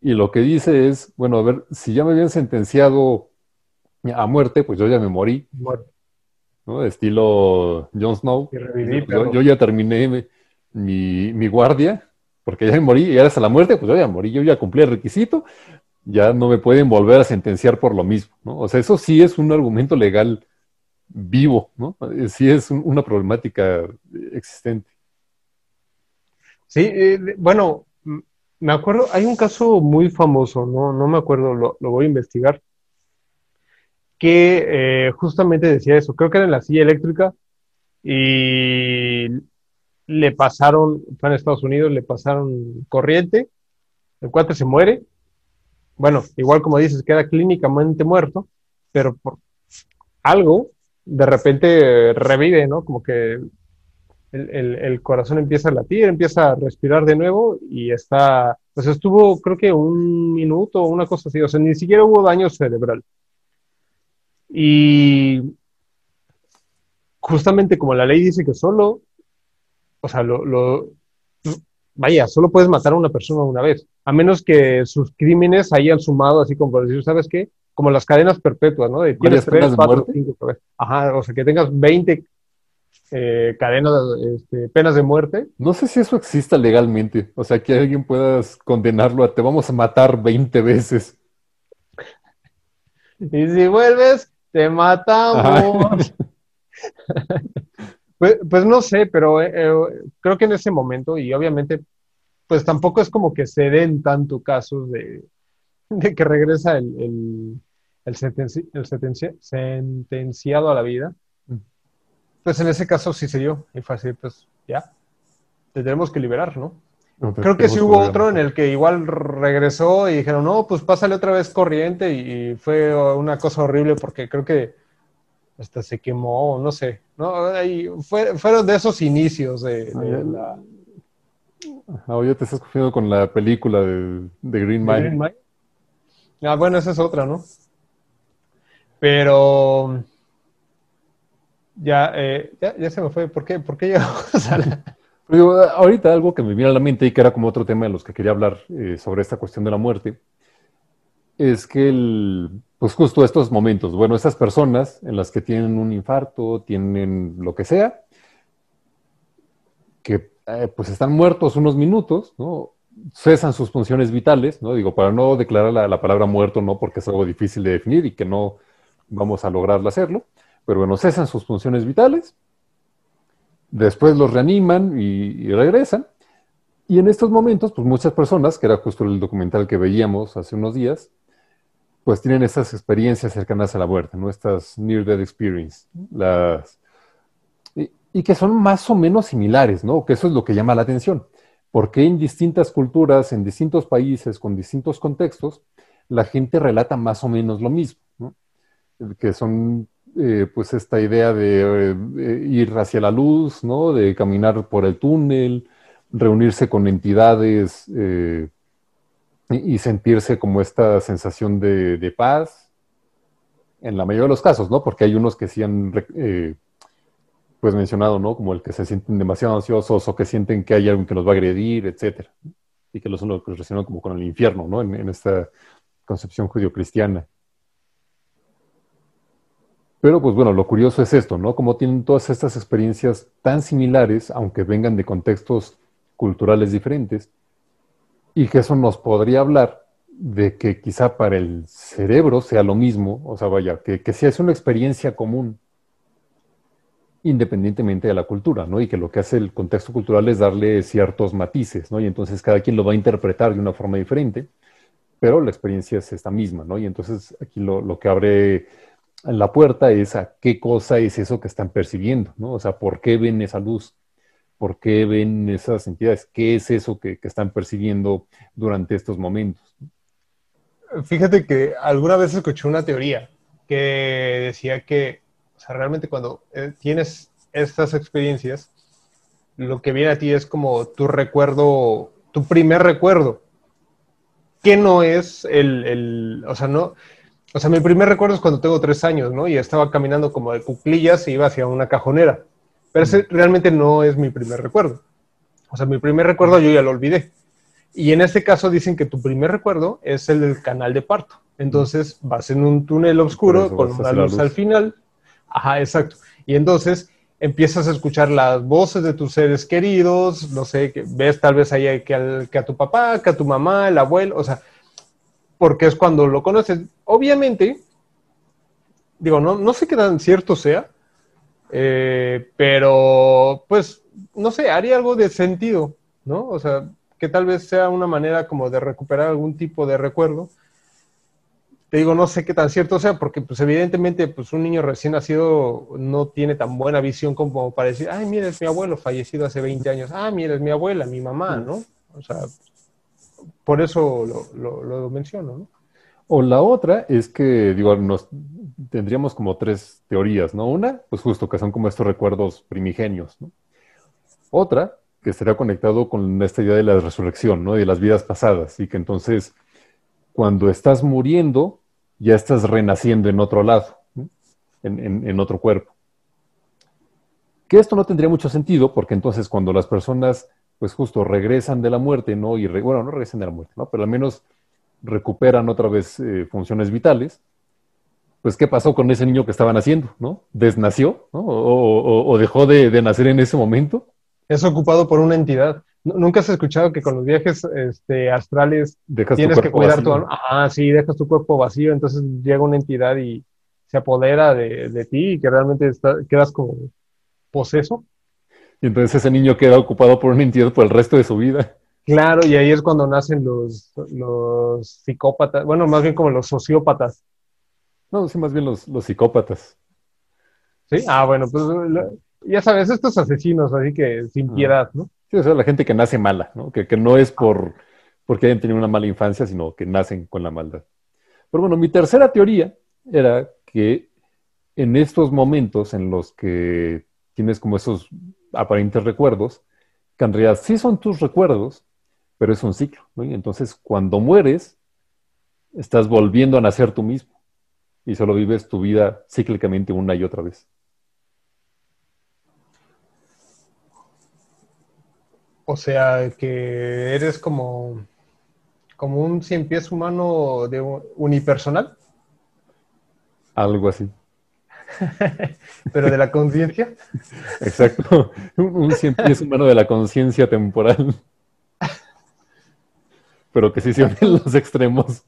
y lo que dice es, bueno, a ver, si ya me habían sentenciado a muerte, pues yo ya me morí. ¿no? Estilo Jon Snow. Reviví, yo, ya terminé mi, guardia, porque ya morí, y ahora hasta la muerte, pues yo ya morí, yo ya cumplí el requisito, ya no me pueden volver a sentenciar por lo mismo, ¿no? O sea, eso sí es un argumento legal vivo, ¿no? Eh, Sí es un- una problemática existente. Sí, eh, bueno, me acuerdo, hay un caso muy famoso, no, no me acuerdo, lo, lo voy a investigar, que eh, justamente decía eso, creo que era en la silla eléctrica y le pasaron, fue en Estados Unidos, le pasaron corriente, el cuate se muere, bueno, igual como dices, queda clínicamente muerto, pero por algo, de repente revive, ¿no? Como que el, el- el corazón empieza a latir, empieza a respirar de nuevo y está, pues estuvo creo que un minuto o una cosa así, o sea, ni siquiera hubo daño cerebral. Y justamente como la ley dice que solo, o sea, lo, lo- vaya, solo puedes matar a una persona una vez, a menos que sus crímenes hayan sumado así como por decir, ¿sabes qué? Como las cadenas perpetuas, ¿no? De ¿Varias tienes tres, penas de cuatro, muerte? cinco cabezas. Ajá, o sea, que tengas 20 eh, cadenas, este, penas de muerte. No sé si eso exista legalmente, o sea, que alguien puedas condenarlo a te vamos a matar 20 veces. Y si vuelves, te matamos. Pues, pues no sé, pero eh, eh, creo que en ese momento, y obviamente, pues tampoco es como que se den tanto casos de, de que regresa el, el, el, sentenci- el sentencia- sentenciado a la vida. Pues en ese caso sí se dio, y fue así, pues ya, te tenemos que liberar, ¿no? Creo que sí hubo otro en el que igual regresó y dijeron, no, pues pásale otra vez corriente y, y fue una cosa horrible porque creo que hasta se quemó, no sé, ¿no? Fue- fueron de esos inicios de, de ya. la Ah, oye, te estás confundiendo con la película de, de Green Mile. Green Mile. Ah, bueno, esa es otra, ¿no? Pero ya, eh, ya, ya, se me fue. ¿Por qué? ¿Por qué llegamos a la... ahorita algo que me viene a la mente y que era como otro tema de los que quería hablar eh, sobre esta cuestión de la muerte, es que el, pues justo estos momentos, bueno, estas personas en las que tienen un infarto, tienen lo que sea, que eh, pues están muertos unos minutos, ¿no? Cesan sus funciones vitales, ¿no? Digo, para no declarar la, la palabra muerto, ¿no? Porque es algo difícil de definir y que no vamos a lograr hacerlo pero bueno, cesan sus funciones vitales, después los reaniman y, regresan. Y en estos momentos, pues muchas personas, que era justo el documental que veíamos hace unos días, pues tienen estas experiencias cercanas a la muerte, ¿no? Estas near death experience, las y, que son más o menos similares, ¿no? Que eso es lo que llama la atención, porque en distintas culturas, en distintos países, con distintos contextos, la gente relata más o menos lo mismo. Que son eh, pues esta idea de eh, ir hacia la luz, ¿no? De caminar por el túnel, reunirse con entidades eh, y, sentirse como esta sensación de, paz, en la mayoría de los casos, ¿no? Porque hay unos que sí han, pues mencionado, ¿no? Como el que se sienten demasiado ansiosos o que sienten que hay alguien que los va a agredir, etcétera. Y que los los relacionan como con el infierno, ¿no? En, en esta concepción judio-cristiana. Pero pues bueno, lo curioso es esto, ¿no? Como tienen todas estas experiencias tan similares, aunque vengan de contextos culturales diferentes, y que eso nos podría hablar de que quizá para el cerebro sea lo mismo, o sea, vaya, que, que sea es una experiencia común, independientemente de la cultura, ¿no? Y que lo que hace el contexto cultural es darle ciertos matices, ¿no? Y entonces cada quien lo va a interpretar de una forma diferente, pero la experiencia es esta misma, ¿no? Y entonces aquí lo, lo que abre la puerta es a qué cosa es eso que están percibiendo, ¿no? O sea, ¿por qué ven esa luz? ¿Por qué ven esas entidades? ¿Qué es eso que, están percibiendo durante estos momentos? Fíjate que alguna vez escuché una teoría que decía que, o sea, realmente cuando eh, tienes estas experiencias, lo que viene a ti es como tu recuerdo, tu primer recuerdo, que no es el, el o sea, no, o sea, mi primer recuerdo es cuando tengo tres años, ¿no? Y estaba caminando como de cuclillas y iba hacia una cajonera. Pero ese realmente no es mi primer recuerdo. O sea, mi primer recuerdo yo ya lo olvidé. Y en este caso dicen que tu primer recuerdo es el del canal de parto. Entonces vas en un túnel oscuro con una luz, al final. Ajá, exacto. Y entonces empiezas a escuchar las voces de tus seres queridos, no sé, que ves tal vez ahí que, que a tu papá, que a tu mamá, el abuelo, o sea, porque es cuando lo conoces. Obviamente, digo, no, no sé qué tan cierto sea, eh, pero pues, no sé, haría algo de sentido, ¿no? O sea, que tal vez sea una manera como de recuperar algún tipo de recuerdo. Te digo, no sé qué tan cierto sea, porque pues evidentemente pues un niño recién nacido no tiene tan buena visión como para decir, ay, mira, es mi abuelo fallecido hace 20 años, ah, mira, es mi abuela, mi mamá, ¿no? O sea, por eso lo, menciono, ¿no? O la otra es que, digo, nos tendríamos como tres teorías, ¿no? Una, pues justo que son como estos recuerdos primigenios, ¿no? Otra, que estaría conectado con esta idea de la resurrección, ¿no? De las vidas pasadas, y que entonces, cuando estás muriendo, ya estás renaciendo en otro lado, en, en otro cuerpo. Que esto no tendría mucho sentido, porque entonces cuando las personas pues justo regresan de la muerte, ¿no? Y bueno, no regresan de la muerte, ¿no? Pero al menos recuperan otra vez eh, funciones vitales. Pues, ¿qué pasó con ese niño que estaban haciendo, ¿no? ¿Desnació, ¿no? O, dejó de, nacer en ese momento? Es ocupado por una entidad. ¿Nunca has escuchado que con los viajes este, astrales tienes que cuidar tu Ah, sí, dejas tu cuerpo vacío, entonces llega una entidad y se apodera de, ti y que realmente quedas como poseso? Y entonces ese niño queda ocupado por un entidad por el resto de su vida. Claro, y ahí es cuando nacen los, los psicópatas, bueno, más bien como los sociópatas. No, sí, más bien los, los psicópatas. Sí, ah, bueno, pues ya sabes, estos asesinos, así que sin ah. piedad, ¿no? Sí, o sea, la gente que nace mala, ¿no? Que, que no es por porque hayan tenido una mala infancia, sino que nacen con la maldad. Pero bueno, mi tercera teoría era que en estos momentos en los que tienes como esos aparentes recuerdos, que en realidad sí son tus recuerdos, pero es un ciclo. ¿no? Y entonces, cuando mueres, estás volviendo a nacer tú mismo y solo vives tu vida cíclicamente una y otra vez. O sea, que eres como, como un cien pies humano de unipersonal. Algo así. Pero de la conciencia. Exacto. Un cien pies humano de la conciencia temporal. Pero que sí se unen los extremos.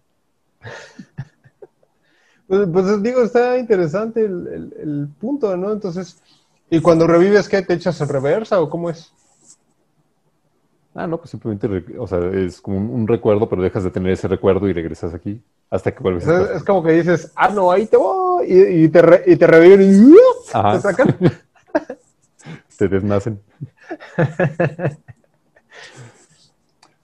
Pues, pues, digo, está interesante el, punto, ¿no? Entonces, ¿y cuando revives qué? ¿Te echas en reversa o cómo es? Ah, no, pues simplemente, o sea, es como un, recuerdo, pero dejas de tener ese recuerdo y regresas aquí hasta que vuelves. a es como que dices, ah, no, ahí te voy, y, te, y te reviven y te sacan. te desnacen.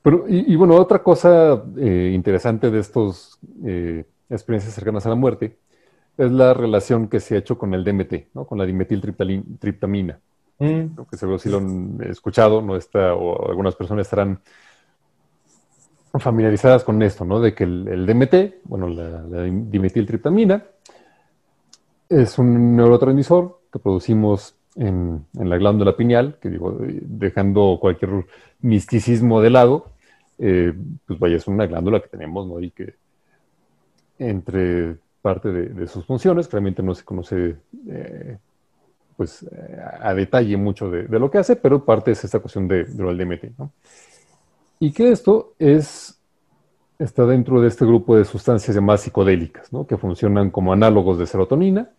Pero, y, bueno, otra cosa eh, interesante de estos eh, experiencias cercanas a la muerte es la relación que se ha hecho con el DMT, ¿no? con la dimetiltriptamina. Mm. Que seguro si lo han escuchado, ¿no? Está, o algunas personas estarán familiarizadas con esto, ¿no? De que el, DMT, bueno, la, dimetiltriptamina, es un neurotransmisor que producimos en, la glándula pineal, que digo, dejando cualquier misticismo de lado, eh, pues vaya, es una glándula que tenemos, ¿no? Y que entre parte de, sus funciones, realmente no se conoce eh, pues a detalle mucho de, lo que hace, pero parte es esta cuestión de, lo DMT. ¿no? Y que esto es, está dentro de este grupo de sustancias llamadas psicodélicas, ¿no? que funcionan como análogos de serotonina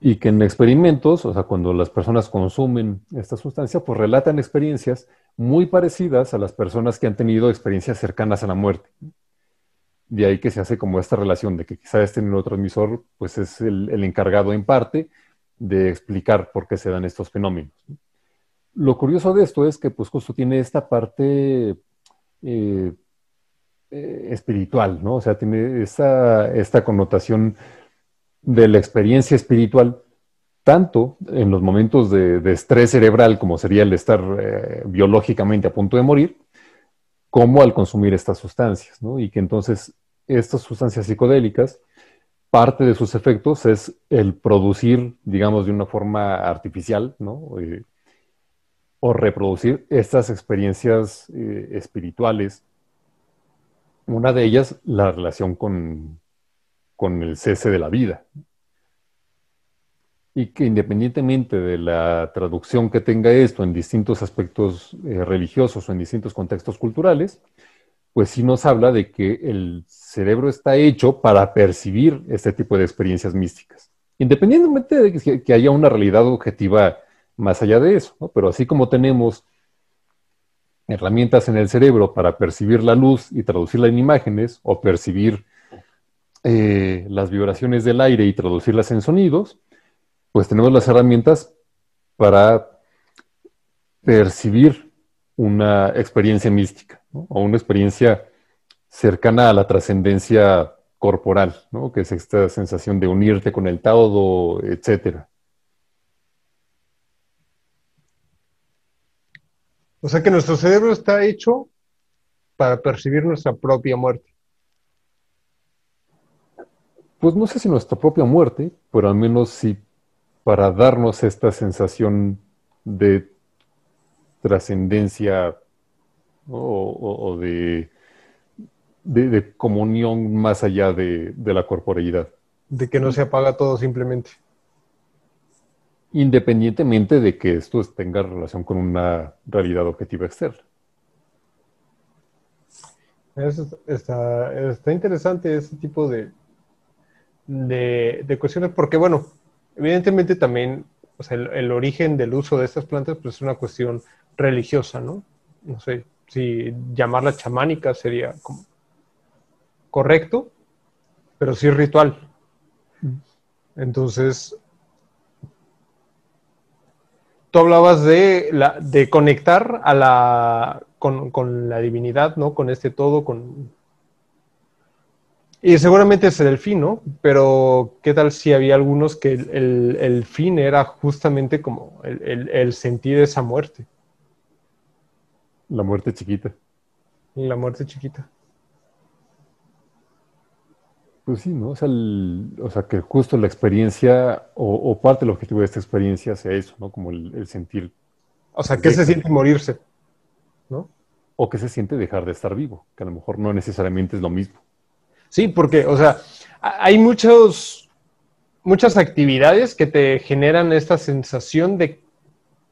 y que en experimentos, o sea, cuando las personas consumen esta sustancia, pues relatan experiencias muy parecidas a las personas que han tenido experiencias cercanas a la muerte. De ahí que se hace como esta relación de que quizá este neurotransmisor pues es el, encargado en parte de explicar por qué se dan estos fenómenos. Lo curioso de esto es que pues justo tiene esta parte eh, eh, espiritual, ¿no? O sea, tiene esta, esta connotación de la experiencia espiritual, tanto en los momentos de, estrés cerebral, como sería el estar eh, biológicamente a punto de morir, como al consumir estas sustancias, ¿no? Y que entonces estas sustancias psicodélicas parte de sus efectos es el producir, digamos, de una forma artificial, ¿no? Eh, o reproducir estas experiencias eh, espirituales. Una de ellas, la relación con, el cese de la vida. Y que independientemente de la traducción que tenga esto en distintos aspectos eh, religiosos o en distintos contextos culturales, pues sí nos habla de que el cerebro está hecho para percibir este tipo de experiencias místicas, independientemente de que, haya una realidad objetiva más allá de eso, pero así como tenemos herramientas en el cerebro para percibir la luz y traducirla en imágenes, o percibir eh, las vibraciones del aire y traducirlas en sonidos, pues tenemos las herramientas para percibir una experiencia mística o una experiencia cercana a la trascendencia corporal, ¿no? que es esta sensación de unirte con el todo, etcétera. O sea que nuestro cerebro está hecho para percibir nuestra propia muerte. Pues no sé si nuestra propia muerte, pero al menos sí para darnos esta sensación de trascendencia o, de, de, comunión más allá de, la corporeidad. De que no se apaga todo simplemente. Independientemente de que esto tenga relación con una realidad objetiva externa. está, está, interesante ese tipo de, de, cuestiones, porque bueno, evidentemente también el, el, origen del uso de estas plantas pues, es una cuestión religiosa, ¿no? No sé si llamarla chamánica sería como correcto, pero sí ritual. Entonces, tú hablabas de, la, de conectar a la, con, la divinidad, ¿no? Con este todo, con... Y seguramente era el fin, ¿no? Pero ¿qué tal si había algunos que el, fin era justamente como el, el sentir esa muerte? La muerte chiquita. La muerte chiquita. Pues sí, ¿no? O sea, el- o sea, que justo la experiencia o, o parte del objetivo de esta experiencia sea eso, ¿no? Como el, el sentir O sea, ¿qué se siente morirse? ¿No? o que se siente dejar de estar vivo, que a lo mejor no necesariamente es lo mismo. Sí, porque, o sea, hay muchos, muchas actividades que te generan esta sensación de,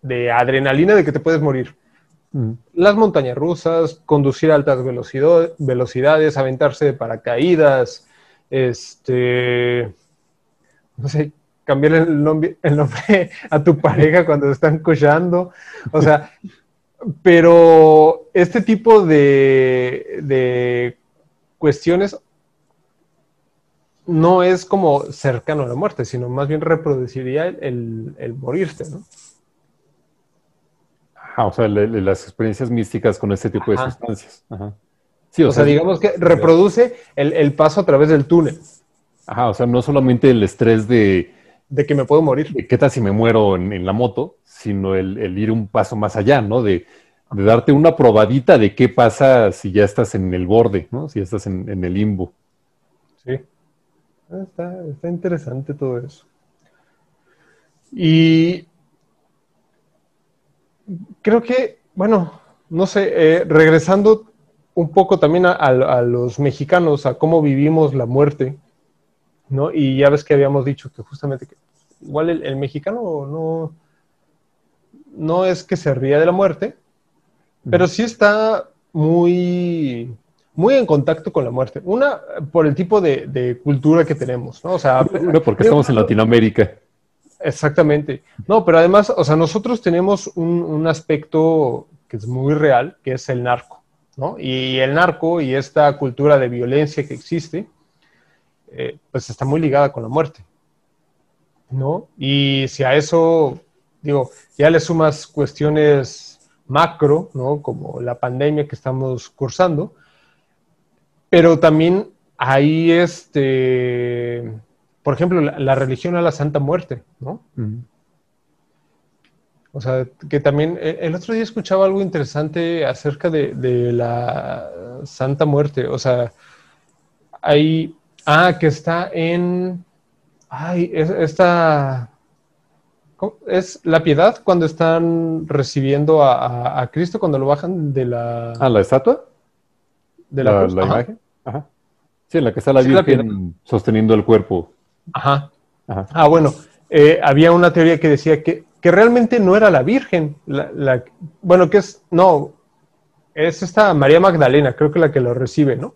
de adrenalina de que te puedes morir. Las montañas rusas, conducir a altas velocidades, aventarse de paracaídas, este, no sé, cambiar el nombre, el nombre a tu pareja cuando están cochando. O sea, pero este tipo de, de cuestiones no es como cercano a la muerte, sino más bien reproduciría el, el- el morirte, ¿no? Ajá, o sea, le- le- las experiencias místicas con este tipo Ajá. de sustancias. Ajá. Sí, O, sea, digamos que reproduce el, el paso a través del túnel, Ajá, o sea, no solamente el estrés de, de que me puedo morir. de qué tal si me muero en, en la moto, sino el, el ir un paso más allá, ¿no? De, de darte una probadita de qué pasa si ya estás en el borde, ¿no? Si ya estás en, en el limbo. Sí. Ah, Está, está interesante todo eso. Y creo que, bueno, no sé, eh, regresando un poco también a, a- a los mexicanos, a cómo vivimos la muerte, ¿no? Y ya ves que habíamos dicho que justamente que igual el, el mexicano no, no es que se ría de la muerte, pero sí está muy, muy en contacto con la muerte. Una, por el tipo de, de cultura que tenemos, ¿no? O sea, porque estamos en Latinoamérica. Exactamente. No, pero además, o sea, nosotros tenemos un, aspecto que es muy real, que es el narco, ¿no? Y el narco y esta cultura de violencia que existe, eh, pues está muy ligada con la muerte, ¿no? Y si a eso, digo, ya le sumas cuestiones macro, ¿no? Como la pandemia que estamos cursando, pero también hay este, por ejemplo, la, la religión a la Santa Muerte, ¿no? O sea, que también eh, el otro día escuchaba algo interesante acerca de, de la Santa Muerte. O sea, hay. Ah, que está en. Ay, es, esta. Es la piedad cuando están recibiendo a, a- a Cristo, cuando lo bajan de la, Ah, la estatua, de la, la, cruz. la Ajá. imagen. Ajá. Sí, en la que está la Sí, la Virgen sosteniendo el cuerpo. Ajá. Ajá. Ah, bueno, eh, había una teoría que decía que, que realmente no era la Virgen. La, la- bueno, que es, no, es esta María Magdalena, creo que la que lo recibe, ¿no?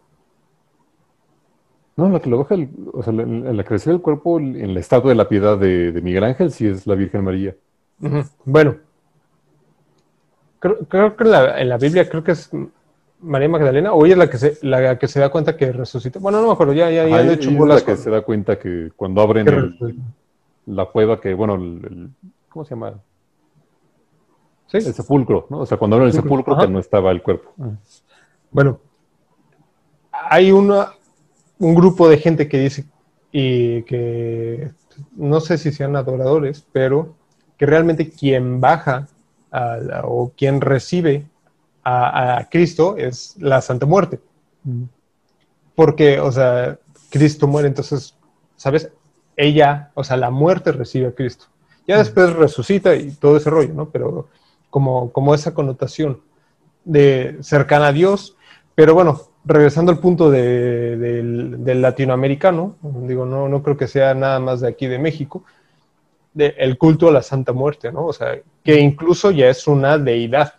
No, la que lo baja, el- o sea, la, la que recibe el cuerpo en la estatua de la piedad de, de Miguel Ángel, sí es la Virgen María. Bueno, creo, creo que en la, en la Biblia creo que es María Magdalena, o ella es la que se, la que se da cuenta que resucitó. Bueno, no me acuerdo, ya, ya, ya ella hecho es la que se da cuenta que cuando abren el- la cueva, que bueno, el, el- ¿cómo se llama? ¿Sí? El sepulcro, ¿no? O sea, cuando abren el Sepulcro, que no estaba el cuerpo. Bueno, hay una, un grupo de gente que dice y que no sé si sean adoradores, pero que realmente quien baja a la- o quien recibe a, a Cristo es la Santa Muerte. Porque, o sea, Cristo muere, entonces, ¿sabes? Ella, o sea, la muerte recibe a Cristo. Ya después resucita y todo ese rollo, ¿no? Pero como, como esa connotación de cercana a Dios. Pero bueno, regresando al punto de- del, del latinoamericano, digo, no, no creo que sea nada más de aquí de México, de el culto a la Santa Muerte, ¿no? O sea, que incluso ya es una deidad.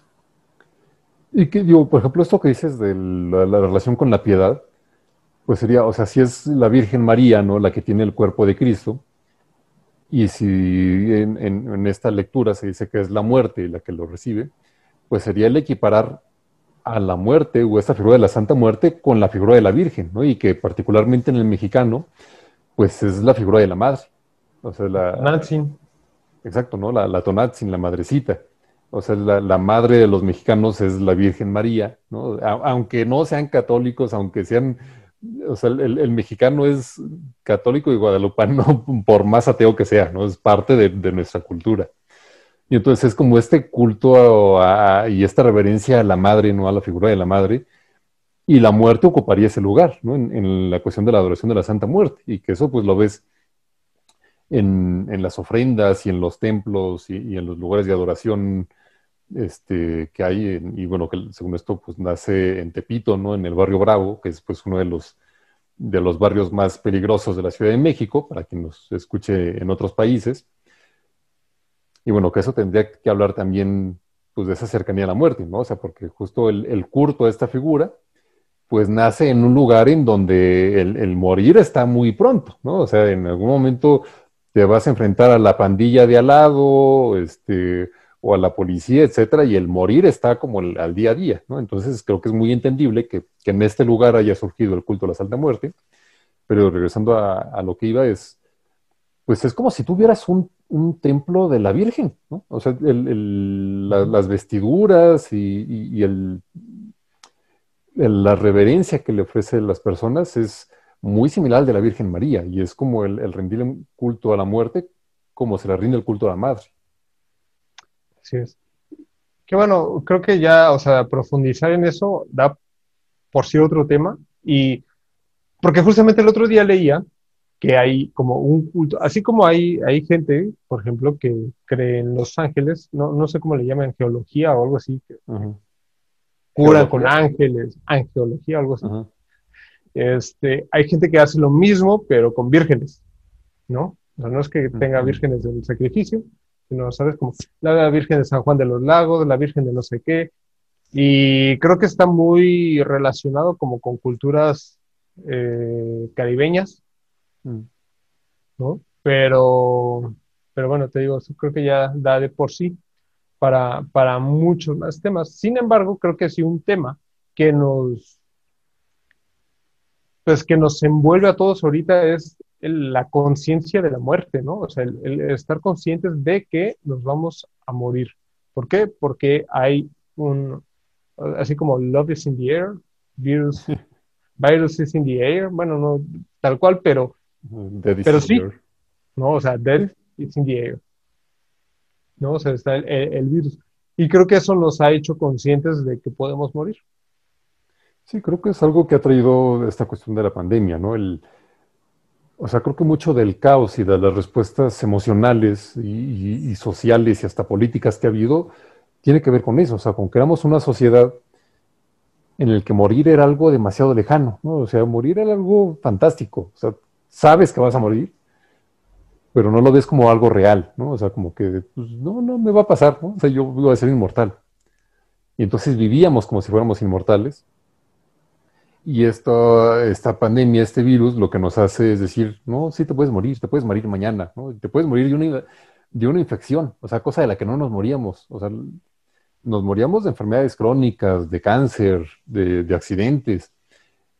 Y que, digo, por ejemplo, esto que dices de la, la relación con la piedad, pues sería, o sea, si es la Virgen María, ¿no? La que tiene el cuerpo de Cristo, y si en, en- en esta lectura se dice que es la muerte la que lo recibe, pues sería el equiparar a la muerte o esta figura de la Santa Muerte con la figura de la Virgen, ¿no? Y que particularmente en el mexicano, pues es la figura de la madre. O sea, la, Nantzin. Exacto, ¿no? La, la Tonatzin, la madrecita. O sea, la, madre de los mexicanos es la Virgen María, ¿no? Aunque no sean católicos, aunque sean, o sea, el, mexicano es católico y guadalupano por más ateo que sea, ¿no? Es parte de, nuestra cultura. Y entonces es como este culto a- y esta reverencia a la madre, ¿no? A la figura de la madre, y la muerte ocuparía ese lugar, ¿no? En, la cuestión de la adoración de la Santa Muerte, y que eso pues lo ves en, las ofrendas y en los templos y, en los lugares de adoración este, que hay, y bueno, que según esto pues nace en Tepito, ¿no? En el barrio Bravo, que es pues uno de los, de los barrios más peligrosos de la Ciudad de México, para quien nos escuche en otros países. Y bueno, que eso tendría que hablar también pues de esa cercanía a la muerte, ¿no? O sea, porque justo el, el culto a esta figura, pues nace en un lugar en donde el, morir está muy pronto, ¿no? O sea, en algún momento te vas a enfrentar a la pandilla de al lado, este, o a la policía, etcétera, y el morir está como al día a día, ¿no? Entonces creo que es muy entendible que, en este lugar haya surgido el culto a la Santa Muerte, pero regresando a, lo que iba es, pues es como si tuvieras un, templo de la Virgen, ¿no? O sea, las vestiduras y el la reverencia que le ofrece a las personas es muy similar al de la Virgen María y es como el, rendir un culto a la muerte como se le rinde el culto a la madre. Así es. Que bueno, creo que ya, o sea, profundizar en eso da por sí otro tema y porque justamente el otro día leía que hay como un culto, así como hay, hay gente, por ejemplo, que cree en los ángeles, no, no sé cómo le llaman, geología o algo así, que, cura con ángeles, angeología, algo así. Este, hay gente que hace lo mismo, pero con vírgenes, ¿no? O sea, no es que tenga vírgenes del sacrificio, sino, ¿sabes? Como la Virgen de San Juan de los Lagos, la Virgen de no sé qué. Y creo que está muy relacionado como con culturas eh, caribeñas, mm. ¿no? Pero, pero bueno, te digo, creo que ya da de por sí para, muchos más temas. Sin embargo, creo que sí un tema que nos, pues que nos envuelve a todos ahorita es la conciencia de la muerte, ¿no? O sea, el, estar conscientes de que nos vamos a morir. ¿Por qué? Porque hay un, así como love is in the air, virus, virus is in the air, bueno, no tal cual, pero, pero sí, ¿no? O sea, death is in the air. ¿no? O sea, está el, virus. Y creo que eso nos ha hecho conscientes de que podemos morir. Sí, creo que es algo que ha traído esta cuestión de la pandemia, ¿no? El, o sea, creo que mucho del caos y de las respuestas emocionales y, sociales y hasta políticas que ha habido tiene que ver con eso, o sea, con que éramos una sociedad en el que morir era algo demasiado lejano, ¿no? O sea, morir era algo fantástico, o sea, sabes que vas a morir, pero no lo ves como algo real, ¿no? O sea, como que, pues, no, no me va a pasar, ¿no? O sea, yo voy a ser inmortal. Y entonces vivíamos como si fuéramos inmortales. Y esto, esta pandemia, este virus, lo que nos hace es decir, no, sí te puedes morir, te puedes morir mañana, ¿no? Te puedes morir de una, de una infección, o sea, cosa de la que no nos moríamos. O sea, nos moríamos de enfermedades crónicas, de cáncer, de, de accidentes.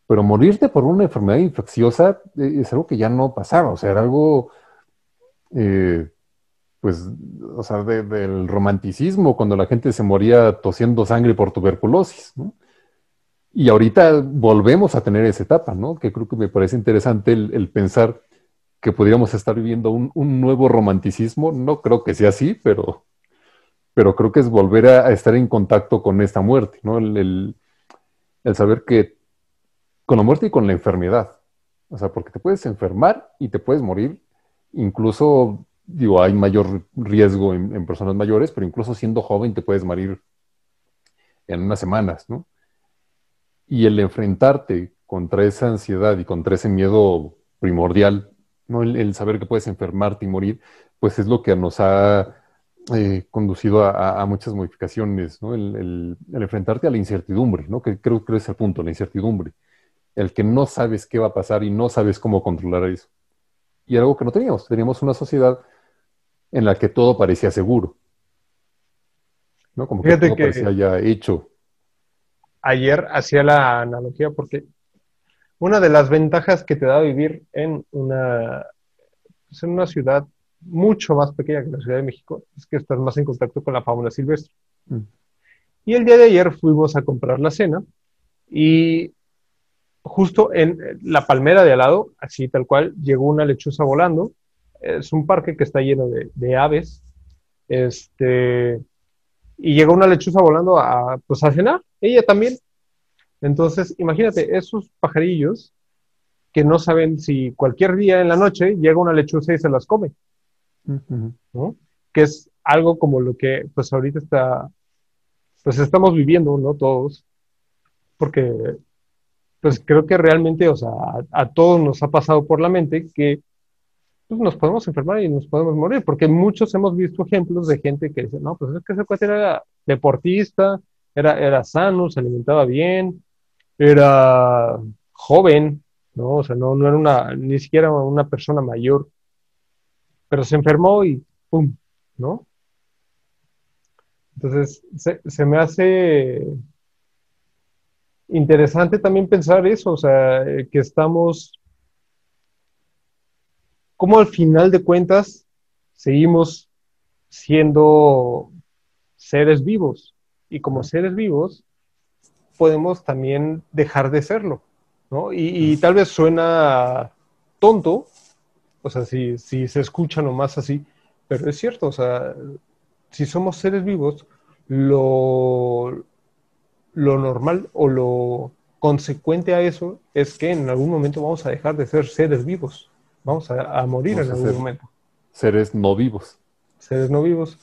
Pero morirte por una enfermedad infecciosa eh, es algo que ya no pasaba, o sea, era algo eh, pues, o sea, del romanticismo, cuando la gente se moría tosiendo sangre por tuberculosis, ¿no? Y ahorita volvemos a tener esa etapa, ¿no? Que creo que me parece interesante el, pensar que podríamos estar viviendo un, nuevo romanticismo. No creo que sea así, pero, pero creo que es volver a, estar en contacto con esta muerte, ¿no? El, el, saber que con la muerte y con la enfermedad, o sea, porque te puedes enfermar y te puedes morir incluso, digo, hay mayor riesgo en, personas mayores, pero incluso siendo joven te puedes morir en unas semanas, ¿no? Y el enfrentarte contra esa ansiedad y contra ese miedo primordial, ¿no? El, saber que puedes enfermarte y morir, pues es lo que nos ha eh, conducido a, muchas modificaciones, ¿no? El, enfrentarte a la incertidumbre, ¿no? Que creo que es el punto, la incertidumbre. El que no sabes qué va a pasar y no sabes cómo controlar eso y algo que no teníamos. Teníamos una sociedad en la que todo parecía seguro. ¿no? Como que todo parecía ya hecho. Ayer hacía la analogía porque una de las ventajas que te da vivir en una, pues, en una ciudad mucho más pequeña que la Ciudad de México es que estás más en contacto con la fauna silvestre. Mm. Y el día de ayer fuimos a comprar la cena y justo en la palmera de al lado, así tal cual, llegó una lechuza volando. Es un parque que está lleno de, aves. Este, y llegó una lechuza volando a, pues, a cenar, ella también. Entonces, imagínate, esos pajarillos que no saben si cualquier día en la noche llega una lechuza y se las come, ¿no? Que es algo como lo que, pues ahorita está, pues estamos viviendo, ¿no? Todos, porque, pues creo que realmente, o sea, a, todos nos ha pasado por la mente que nos podemos enfermar y nos podemos morir, porque muchos hemos visto ejemplos de gente que dice, no, pues es que ese cuate era deportista, era, era sano, se alimentaba bien, era joven, ¿no? O sea, no, no era una, ni siquiera una persona mayor, pero se enfermó y ¡pum! ¿no? Entonces, se, me hace interesante también pensar eso, o sea, eh, que estamos, como al final de cuentas seguimos siendo seres vivos. Y como seres vivos podemos también dejar de serlo. Y, tal vez suena tonto, o sea, si, si se escucha nomás así, pero es cierto, o sea, si somos seres vivos, lo, lo normal o lo consecuente a eso es que en algún momento vamos a dejar de ser seres vivos, vamos a, morir en algún momento. Seres no vivos. Seres no vivos.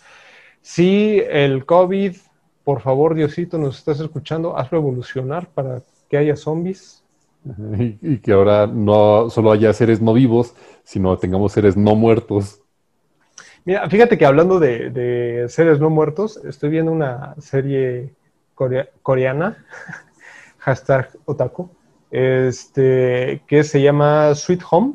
Si el COVID, por favor, Diosito, nos estás escuchando, hazlo evolucionar para que haya zombies y, que ahora no solo haya seres no vivos, sino tengamos seres no muertos. Mira, fíjate que hablando de, seres no muertos, estoy viendo una serie coreana, hashtag otaku, este, que se llama Sweet Home.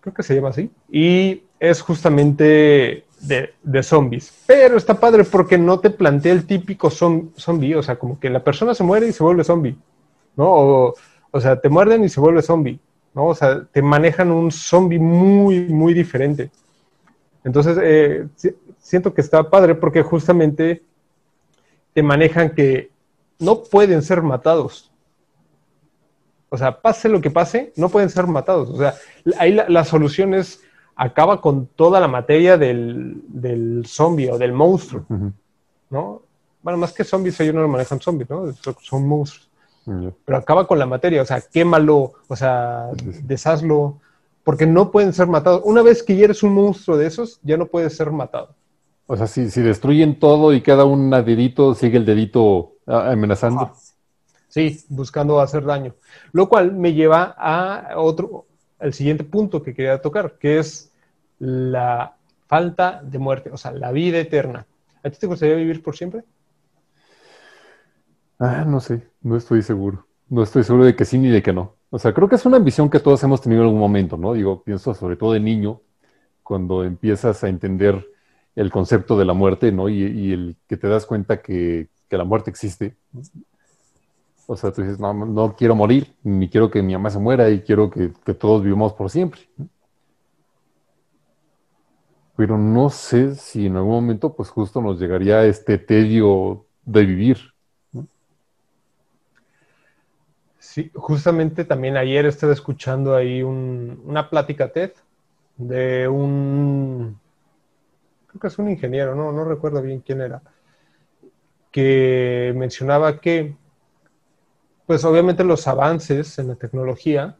Creo que se llama así. Y es justamente de, de, zombies. Pero está padre porque no te plantea el típico zombie, o sea, como que la persona se muere y se vuelve zombie. ¿no? O, sea, te muerden y se vuelve zombie, ¿no? O sea, te manejan un zombie muy, muy diferente. Entonces, eh, siento que está padre porque justamente te manejan que no pueden ser matados. O sea, pase lo que pase, no pueden ser matados. O sea, ahí la, solución es acaba con toda la materia del, del zombie o del monstruo, ¿no? Bueno, más que zombies, ellos no lo manejan zombies, ¿no? Son monstruos. Pero acaba con la materia, o sea, quémalo, o sea, deshazlo, porque no pueden ser matados. Una vez que ya eres un monstruo de esos, ya no puedes ser matado. O sea, si, si destruyen todo y cada un dedito, sigue el dedito ah, amenazando. Sí, buscando hacer daño. Lo cual me lleva a otro, el siguiente punto que quería tocar, que es la falta de muerte, o sea, la vida eterna. ¿A ti te gustaría vivir por siempre? Ah, no sé, no estoy seguro. No estoy seguro de que sí ni de que no. O sea, creo que es una ambición que todos hemos tenido en algún momento, ¿no? Digo, pienso sobre todo de niño, cuando empiezas a entender el concepto de la muerte, ¿no? Y, el que te das cuenta que, la muerte existe. O sea, tú dices, no, no quiero morir, ni quiero que mi mamá se muera y quiero que, todos vivamos por siempre. Pero no sé si en algún momento, pues justo nos llegaría este tedio de vivir. Sí, justamente también ayer estaba escuchando ahí una plática TED de un, creo que es un ingeniero, no, no recuerdo bien quién era, que mencionaba que, pues obviamente los avances en la tecnología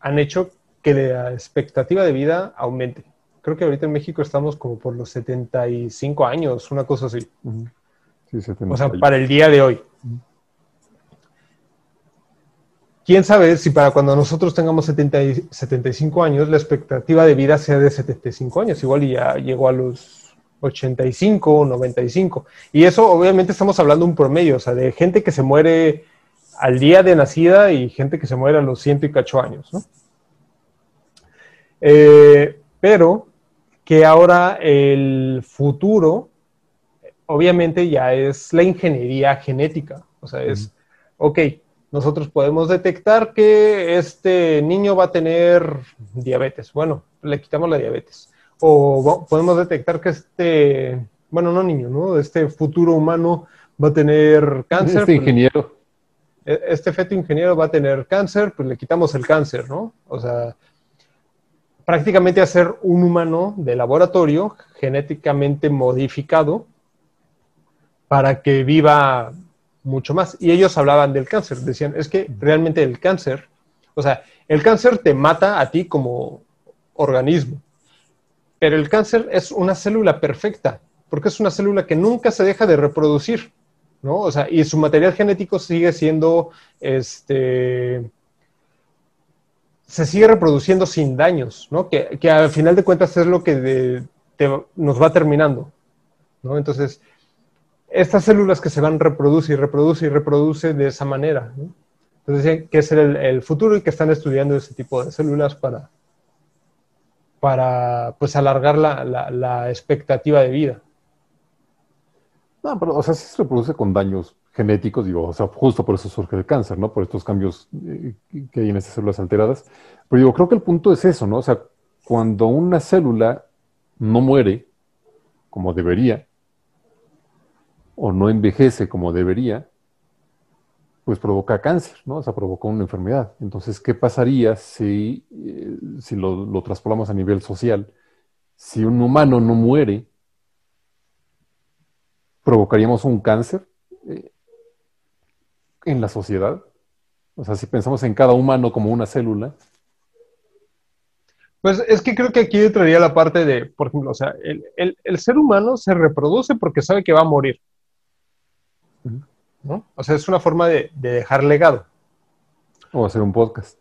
han hecho que la expectativa de vida aumente. Creo que ahorita en México estamos como por los 75 años, una cosa así. o sea, para el día de hoy quién sabe si para cuando nosotros tengamos 75 años, la expectativa de vida sea de 75 años, igual ya llegó a los 85 o 95. Y eso obviamente estamos hablando un promedio, o sea, de gente que se muere al día de nacida y gente que se muere a los ciento y cacho años, ¿no? Eh, pero que ahora el futuro, obviamente ya es la ingeniería genética, o sea, es, ok, nosotros podemos detectar que este niño va a tener diabetes. Bueno, le quitamos la diabetes. O podemos detectar que este, bueno, no niño, ¿no? Este futuro humano va a tener cáncer. Este ingeniero. E, este feto ingeniero va a tener cáncer, pues le quitamos el cáncer, ¿no? O sea, prácticamente hacer un humano de laboratorio genéticamente modificado para que viva mucho más. Y ellos hablaban del cáncer, decían, es que realmente el cáncer, o sea, el cáncer te mata a ti como organismo, pero el cáncer es una célula perfecta, porque es una célula que nunca se deja de reproducir, ¿no? O sea, y su material genético sigue siendo, este, se sigue reproduciendo sin daños, ¿no? Que, al final de cuentas es lo que nos va terminando. ¿no? Entonces, estas células que se van reproduce y reproduce y reproduce de esa manera. Entonces, que es el, futuro y que están estudiando ese tipo de células para, para pues, alargar la, expectativa de vida. No, pero, o sea, sí se reproduce con daños genéticos, digo, o sea, justo por eso surge el cáncer, ¿no? Por estos cambios eh, que hay en estas células alteradas. Pero digo, creo que el punto es eso, ¿no? O sea, cuando una célula no muere como debería, o no envejece como debería, pues provoca cáncer, ¿no? O sea, provoca una enfermedad. Entonces, ¿qué pasaría si, eh, si lo, lo, traspolamos a nivel social? Si un humano no muere, ¿provocaríamos un cáncer eh, en la sociedad? O sea, si pensamos en cada humano como una célula, pues es que creo que aquí entraría la parte de, por ejemplo, o sea, el, ser humano se reproduce porque sabe que va a morir. ¿no? O sea, es una forma de, dejar legado. O hacer un podcast.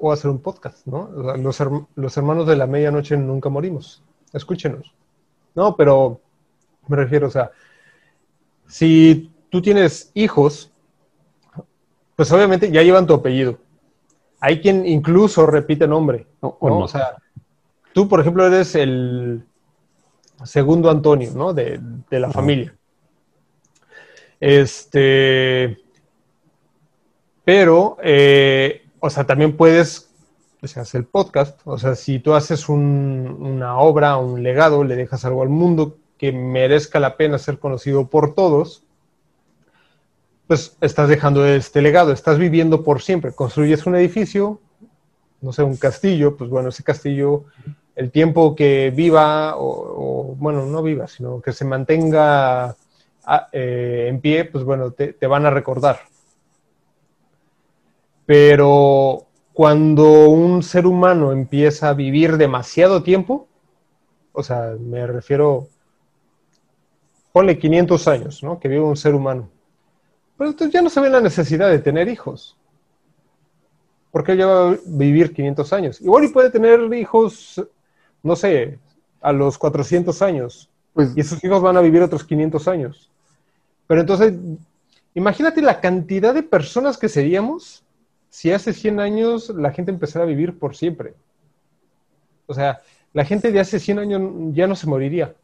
O hacer un podcast, ¿no? los, los hermanos de la medianoche nunca morimos. Escúchenos. No, pero me refiero, o sea, si tú tienes hijos, pues obviamente ya llevan tu apellido. Hay quien incluso repite nombre. O sea, tú, por ejemplo, eres el segundo Antonio, ¿no? De, la familia. Este. Pero, eh, o sea, también puedes hacer el podcast. O sea, si tú haces una obra, un legado, le dejas algo al mundo que merezca la pena ser conocido por todos, pues estás dejando este legado, estás viviendo por siempre. Construyes un edificio, no sé, un castillo, pues bueno, ese castillo, el tiempo que viva, o, bueno, no viva, sino que se mantenga ah, eh, en pie, pues bueno, te, van a recordar. Pero cuando un ser humano empieza a vivir demasiado tiempo, o sea, me refiero, ponle 500 años, ¿no? Que vive un ser humano pero entonces ya no se ve la necesidad de tener hijos. Porque él ya va a vivir 500 años. Igual y puede tener hijos, no sé, a los 400 años. Pues, y esos hijos van a vivir otros 500 años. Pero entonces, imagínate la cantidad de personas que seríamos si hace 100 años la gente empezara a vivir por siempre. O sea, la gente de hace 100 años ya no se moriría.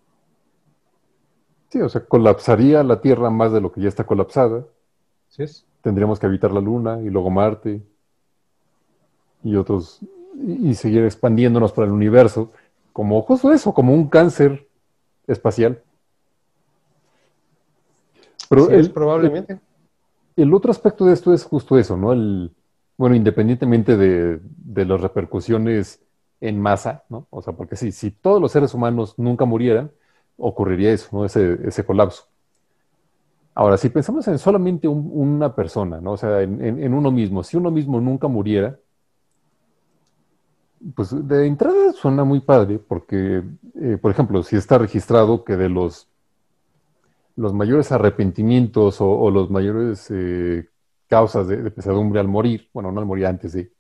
Sí, o sea, colapsaría la Tierra más de lo que ya está colapsada. Tendríamos que habitar la Luna y luego Marte y otros, y, seguir expandiéndonos por el universo, como justo eso, como un cáncer espacial. Pero es probablemente. El, otro aspecto de esto es justo eso, ¿no? El, bueno, independientemente de, de las repercusiones en masa, ¿no? O sea, porque si todos los seres humanos nunca murieran, ocurriría eso, ¿no? Ese, colapso. Ahora, si pensamos en solamente una persona, ¿no? O sea, en, uno mismo, si uno mismo nunca muriera, pues de entrada suena muy padre, porque, eh, por ejemplo, si está registrado que de los, los mayores arrepentimientos o, los mayores eh, causas de, pesadumbre al morir, bueno, no al morir antes de,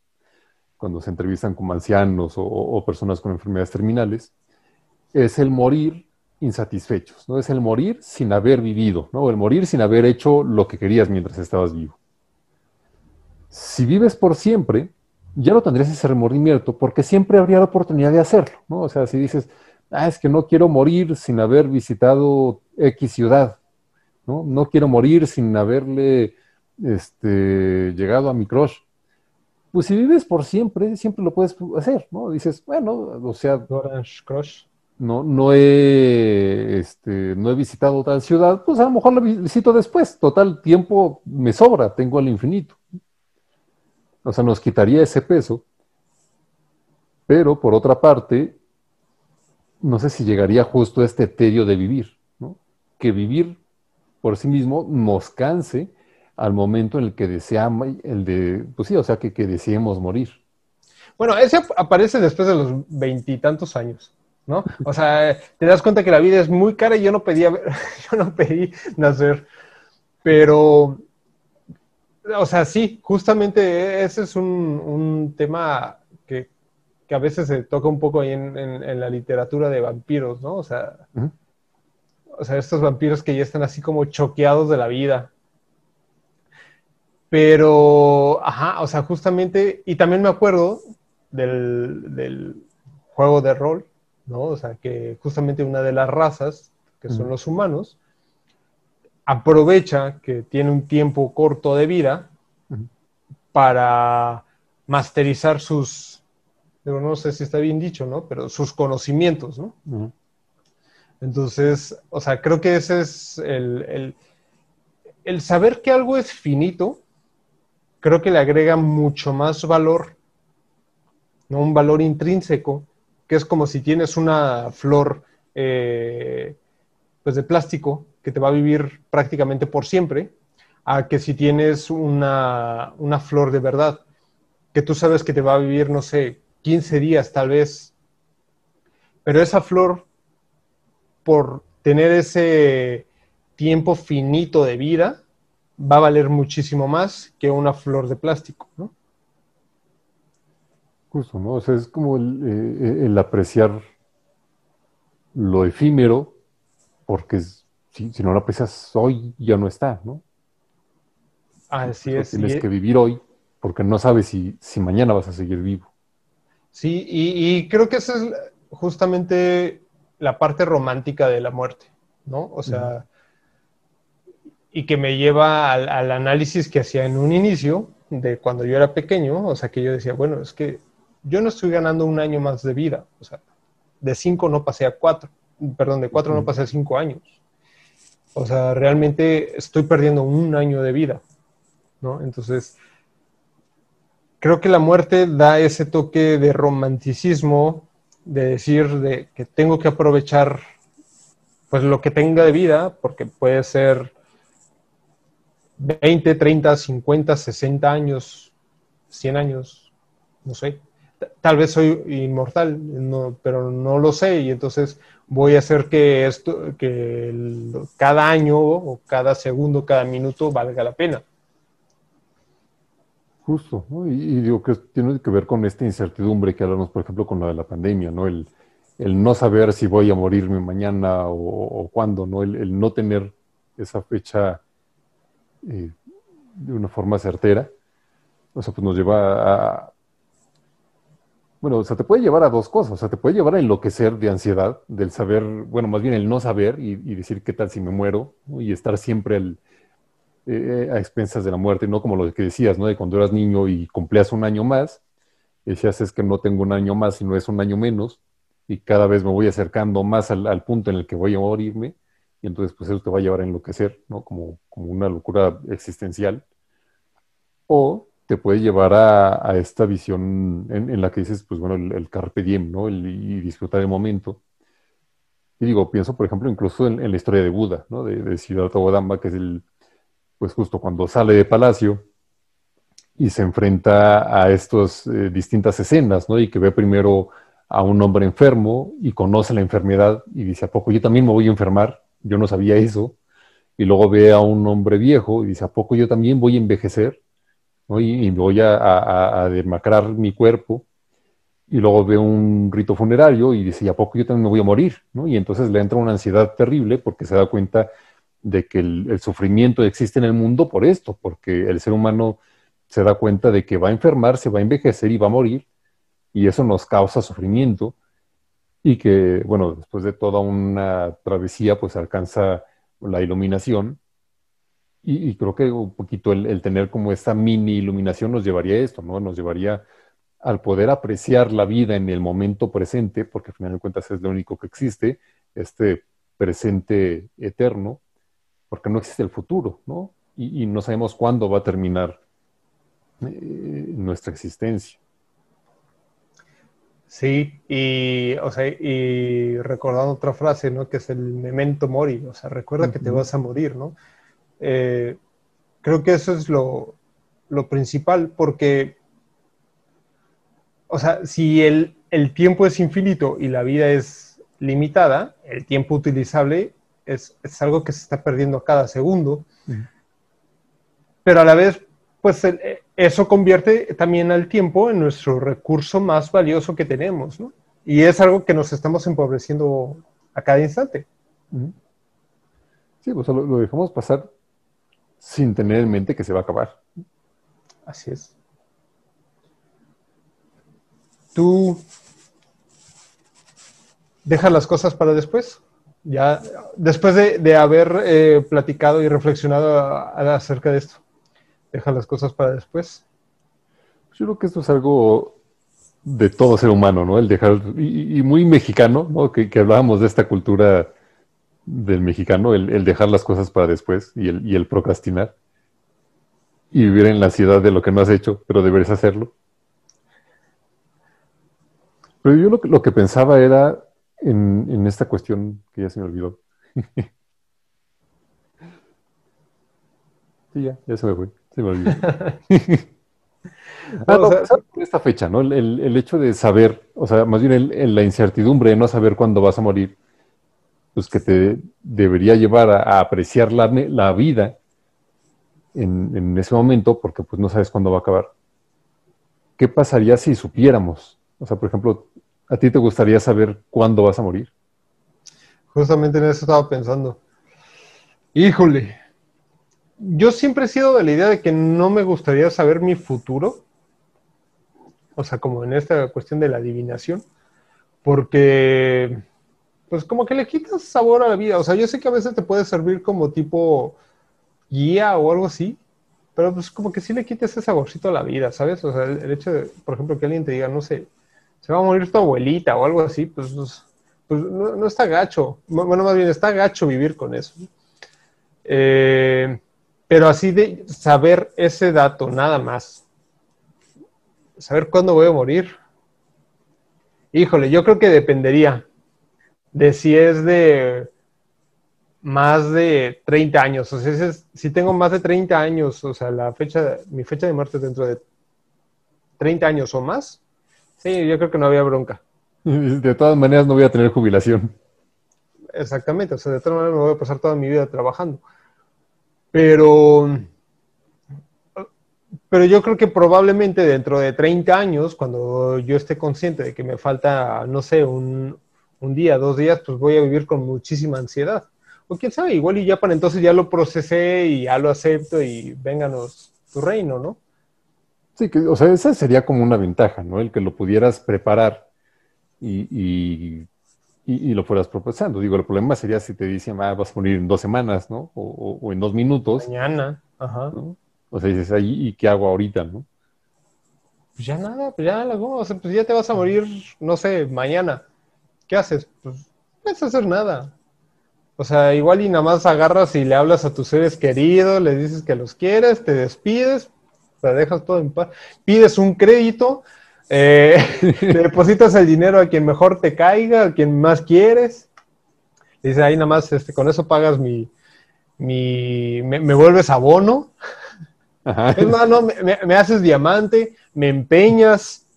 cuando se entrevistan con ancianos o personas con enfermedades terminales, es el morir insatisfechos, ¿no? Es el morir sin haber vivido, ¿no? El morir sin haber hecho lo que querías mientras estabas vivo. Si vives por siempre, ya no tendrías ese remordimiento porque siempre habría la oportunidad de hacerlo, ¿no? O sea, si dices, ah, es que no quiero morir sin haber visitado X ciudad, ¿no? No quiero morir sin haberle este, llegado a mi crush. Pues si vives por siempre, siempre lo puedes hacer, ¿no? Dices, bueno, o sea... Orange Crush no, no, he, este, no he visitado tal ciudad, pues a lo mejor la visito después. Total, tiempo me sobra, tengo al infinito. O sea, nos quitaría ese peso. Pero por otra parte, no sé si llegaría justo a este tedio de vivir, ¿no? Que vivir por sí mismo nos canse al momento en el que deseamos, el de, pues sí, o sea, que, que deseemos morir. Bueno, ese aparece después de los veintitantos años, ¿no? O sea, te das cuenta que la vida es muy cara y yo no pedí, yo no pedí nacer, pero, o sea, sí, justamente ese es un, tema que, a veces se toca un poco ahí en, la literatura de vampiros, ¿no? O sea, o sea, estos vampiros que ya están así como choqueados de la vida, pero, ajá, o sea, justamente, y también me acuerdo del, juego de rol, ¿no? O sea, que justamente una de las razas, que son los humanos, aprovecha que tiene un tiempo corto de vida para masterizar sus, no sé si está bien dicho, ¿no? Pero sus conocimientos, ¿no? Entonces, o sea, creo que ese es el, el saber que algo es finito creo que le agrega mucho más valor, ¿no? un valor intrínseco, que es como si tienes una flor eh, pues de plástico que te va a vivir prácticamente por siempre, a que si tienes una, una flor de verdad, que tú sabes que te va a vivir, no sé, 15 días tal vez, pero esa flor, por tener ese tiempo finito de vida, va a valer muchísimo más que una flor de plástico, ¿no? Justo, ¿no? O sea, es como el, eh, apreciar lo efímero, porque si, no lo aprecias hoy, ya no está, ¿no? Así es. Tienes que vivir hoy, porque no sabes si, si mañana vas a seguir vivo. Sí, y, creo que esa es justamente la parte romántica de la muerte, ¿no? O sea, y que me lleva al, análisis que hacía en un inicio de cuando yo era pequeño, o sea, que yo decía, bueno, es que yo no estoy ganando un año más de vida, o sea, de cinco no pasé a cuatro, perdón, de cuatro no pasé a cinco años. O sea, realmente estoy perdiendo un año de vida, ¿no? Entonces, creo que la muerte da ese toque de romanticismo, de decir de que tengo que aprovechar pues lo que tenga de vida, porque puede ser 20, 30, 50, 60 años, 100 años, no sé. Tal vez soy inmortal, pero no lo sé y entonces voy a hacer que esto, que cada año o cada segundo, cada minuto valga la pena. Justo, y, digo que tiene que ver con esta incertidumbre que hablamos, por ejemplo, con la de la pandemia, ¿no? El, no saber si voy a morirme mañana o, cuándo, ¿no? el, no tener esa fecha eh, de una forma certera, o sea, pues nos lleva a... Bueno, o sea, te puede llevar a dos cosas, o sea, te puede llevar a enloquecer de ansiedad, del saber, bueno, más bien el no saber y, decir qué tal si me muero, y estar siempre eh, a expensas de la muerte, no como lo que decías, ¿no? De cuando eras niño y cumplías un año más, decías es que no tengo un año más, sino es un año menos, y cada vez me voy acercando más al, al punto en el que voy a morirme, y entonces pues eso te va a llevar a enloquecer, ¿no? Como, como una locura existencial. O te puede llevar a, esta visión en, la que dices, pues bueno, el, carpe diem, ¿no? Y disfrutar el momento. Y digo, pienso, por ejemplo, incluso en, la historia de Buda, ¿no? De, de Siddhartha Gautama, que es el, pues justo cuando sale de palacio y se enfrenta a estas eh, distintas escenas, ¿no? Y que ve primero a un hombre enfermo y conoce la enfermedad y dice, ¿a poco yo también me voy a enfermar? yo no sabía eso, y luego ve a un hombre viejo y dice, ¿a poco yo también voy a envejecer? Y, voy a, demacrar mi cuerpo, y luego ve un rito funerario y dice, ¿y a poco yo también me voy a morir? Y entonces le entra una ansiedad terrible porque se da cuenta de que el, sufrimiento existe en el mundo por esto, porque el ser humano se da cuenta de que va a enfermar, se va a envejecer y va a morir, y eso nos causa sufrimiento, y que, bueno, después de toda una travesía, pues alcanza la iluminación. Y, creo que un poquito el, tener como esta mini iluminación nos llevaría a esto, ¿no? Nos llevaría al poder apreciar la vida en el momento presente, porque al final de cuentas es lo único que existe, este presente eterno, porque no existe el futuro, ¿no? Y, no sabemos cuándo va a terminar eh, nuestra existencia. Sí, y, o sea, y recordando otra frase, ¿no? Que es el memento mori, o sea, recuerda que te vas a morir, ¿no? Eh, creo que eso es lo, lo, principal, porque, o sea, si el, el, tiempo es infinito y la vida es limitada, el tiempo utilizable es, es algo que se está perdiendo cada segundo, pero a la vez, pues eso convierte también al tiempo en nuestro recurso más valioso que tenemos, ¿no? Y es algo que nos estamos empobreciendo a cada instante. Sí, pues lo, lo, dejamos pasar sin tener en mente que se va a acabar. Así es. ¿Tú dejas las cosas para después? Ya, después de, de haber eh, platicado y reflexionado acerca de esto deja las cosas para después. Yo creo que esto es algo de todo ser humano, ¿no? El dejar, y, muy mexicano, ¿no? Que, hablábamos de esta cultura del mexicano, el, dejar las cosas para después y el, y el, procrastinar. Y vivir en la ansiedad de lo que no has hecho, pero deberías hacerlo. Pero yo lo, lo que pensaba era en, en esta cuestión que ya se me olvidó. sí, ya, ya se me fue. Se me olvidó. ah, esta fecha, ¿no? El, hecho de saber, o sea, más bien la incertidumbre de no saber cuándo vas a morir, pues que te debería llevar a, apreciar la, vida en, en, ese momento, porque pues no sabes cuándo va a acabar. ¿Qué pasaría si supiéramos? O sea, por ejemplo, ¿a ti te gustaría saber cuándo vas a morir? Justamente en eso estaba pensando. Híjole, yo siempre he sido de la idea de que no me gustaría saber mi futuro, o sea, como en esta cuestión de la adivinación, porque, pues como que le quitas sabor a la vida, o sea, yo sé que a veces te puede servir como tipo guía o algo así, pero pues como que sí le quites ese saborcito a la vida, ¿sabes? O sea, el, hecho de, por ejemplo, que alguien te diga, no sé, se va a morir tu abuelita o algo así, pues, pues, pues no, no, está gacho, bueno, más bien está gacho vivir con eso. Eh, pero así de saber ese dato, nada más. Saber cuándo voy a morir. Híjole, yo creo que dependería de si es de más de 30 años. O sea, si, tengo más de 30 años, o sea, la fecha, mi fecha de muerte dentro de 30 años o más, sí, yo creo que no había bronca. De todas maneras no voy a tener jubilación. Exactamente, o sea, de todas maneras me voy a pasar toda mi vida trabajando. Pero, pero yo creo que probablemente dentro de 30 años, cuando yo esté consciente de que me falta, no sé, un, día, dos días, pues voy a vivir con muchísima ansiedad. O quién sabe, igual y ya para entonces ya lo procesé y ya lo acepto y vénganos tu reino, ¿no? Sí, que, o sea, esa sería como una ventaja, ¿no? El que lo pudieras preparar y y, lo fueras proposando. Digo, el problema sería si te dicen, ah, vas a morir en dos semanas, ¿no? O, en dos minutos. Mañana, ajá. O sea, dices, ahí, ¿y qué hago ahorita, no? Pues ya nada, pues ya, o sea, pues ya te vas a morir, no sé, mañana. ¿Qué haces? Pues no puedes hacer nada. O sea, igual y nada más agarras y le hablas a tus seres queridos, le dices que los quieres, te despides, te dejas todo en paz, pides un crédito, eh, depositas el dinero a quien mejor te caiga, a quien más quieres. Dice ahí nada más, este, con eso pagas mi, mi me, vuelves abono. Es más, no, me, haces diamante, me empeñas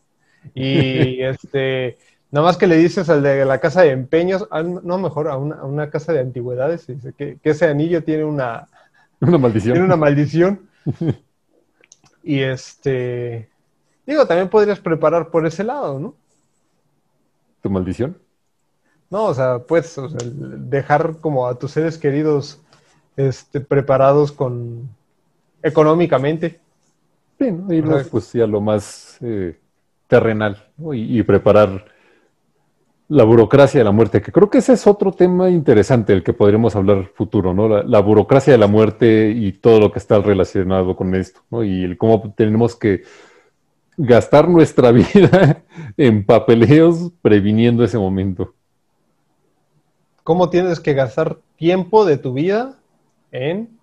y este, nada más que le dices al de la casa de empeños, ah, no mejor a una, a una casa de antigüedades, dice que, que, ese anillo tiene una, una maldición. Tiene una maldición. y este, Digo, también podrías preparar por ese lado, ¿no? ¿Tu maldición? No, o sea, pues dejar como a tus seres queridos este, preparados con económicamente. Sí, ¿no? irnos pues sí a lo más eh, terrenal ¿no? y, preparar la burocracia de la muerte, que creo que ese es otro tema interesante el que podremos hablar futuro, ¿no? La, la, burocracia de la muerte y todo lo que está relacionado con esto, ¿no? Y el cómo tenemos que gastar nuestra vida en papeleos previniendo ese momento. ¿Cómo tienes que gastar tiempo de tu vida en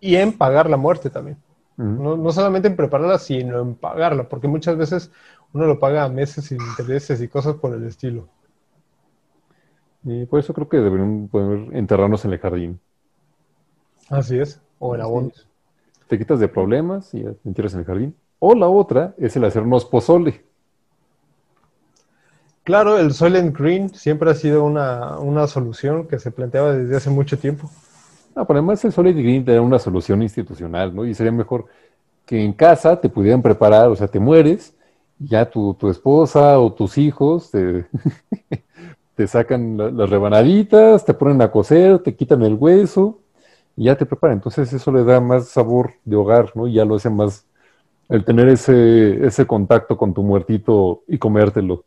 y en pagar la muerte también? no, solamente en prepararla, sino en pagarla, porque muchas veces Uno lo paga a meses sin intereses y cosas por el estilo. Y por eso creo que deberían poder enterrarnos en el jardín. Así es, o en abonos. Te quitas de problemas y te entierras en el jardín. O la otra es el hacernos pozole. Claro, el Soylent Green siempre ha sido una, una solución que se planteaba desde hace mucho tiempo. Ah, pero además el Solid Green era una solución institucional, ¿no? Y sería mejor que en casa te pudieran preparar, o sea, te mueres, ya tu, tu esposa o tus hijos te, te sacan la- las rebanaditas, te ponen a cocer, te quitan el hueso y ya te preparan. Entonces eso le da más sabor de hogar, ¿no? Y ya lo hace más el tener ese, ese contacto con tu muertito y comértelo.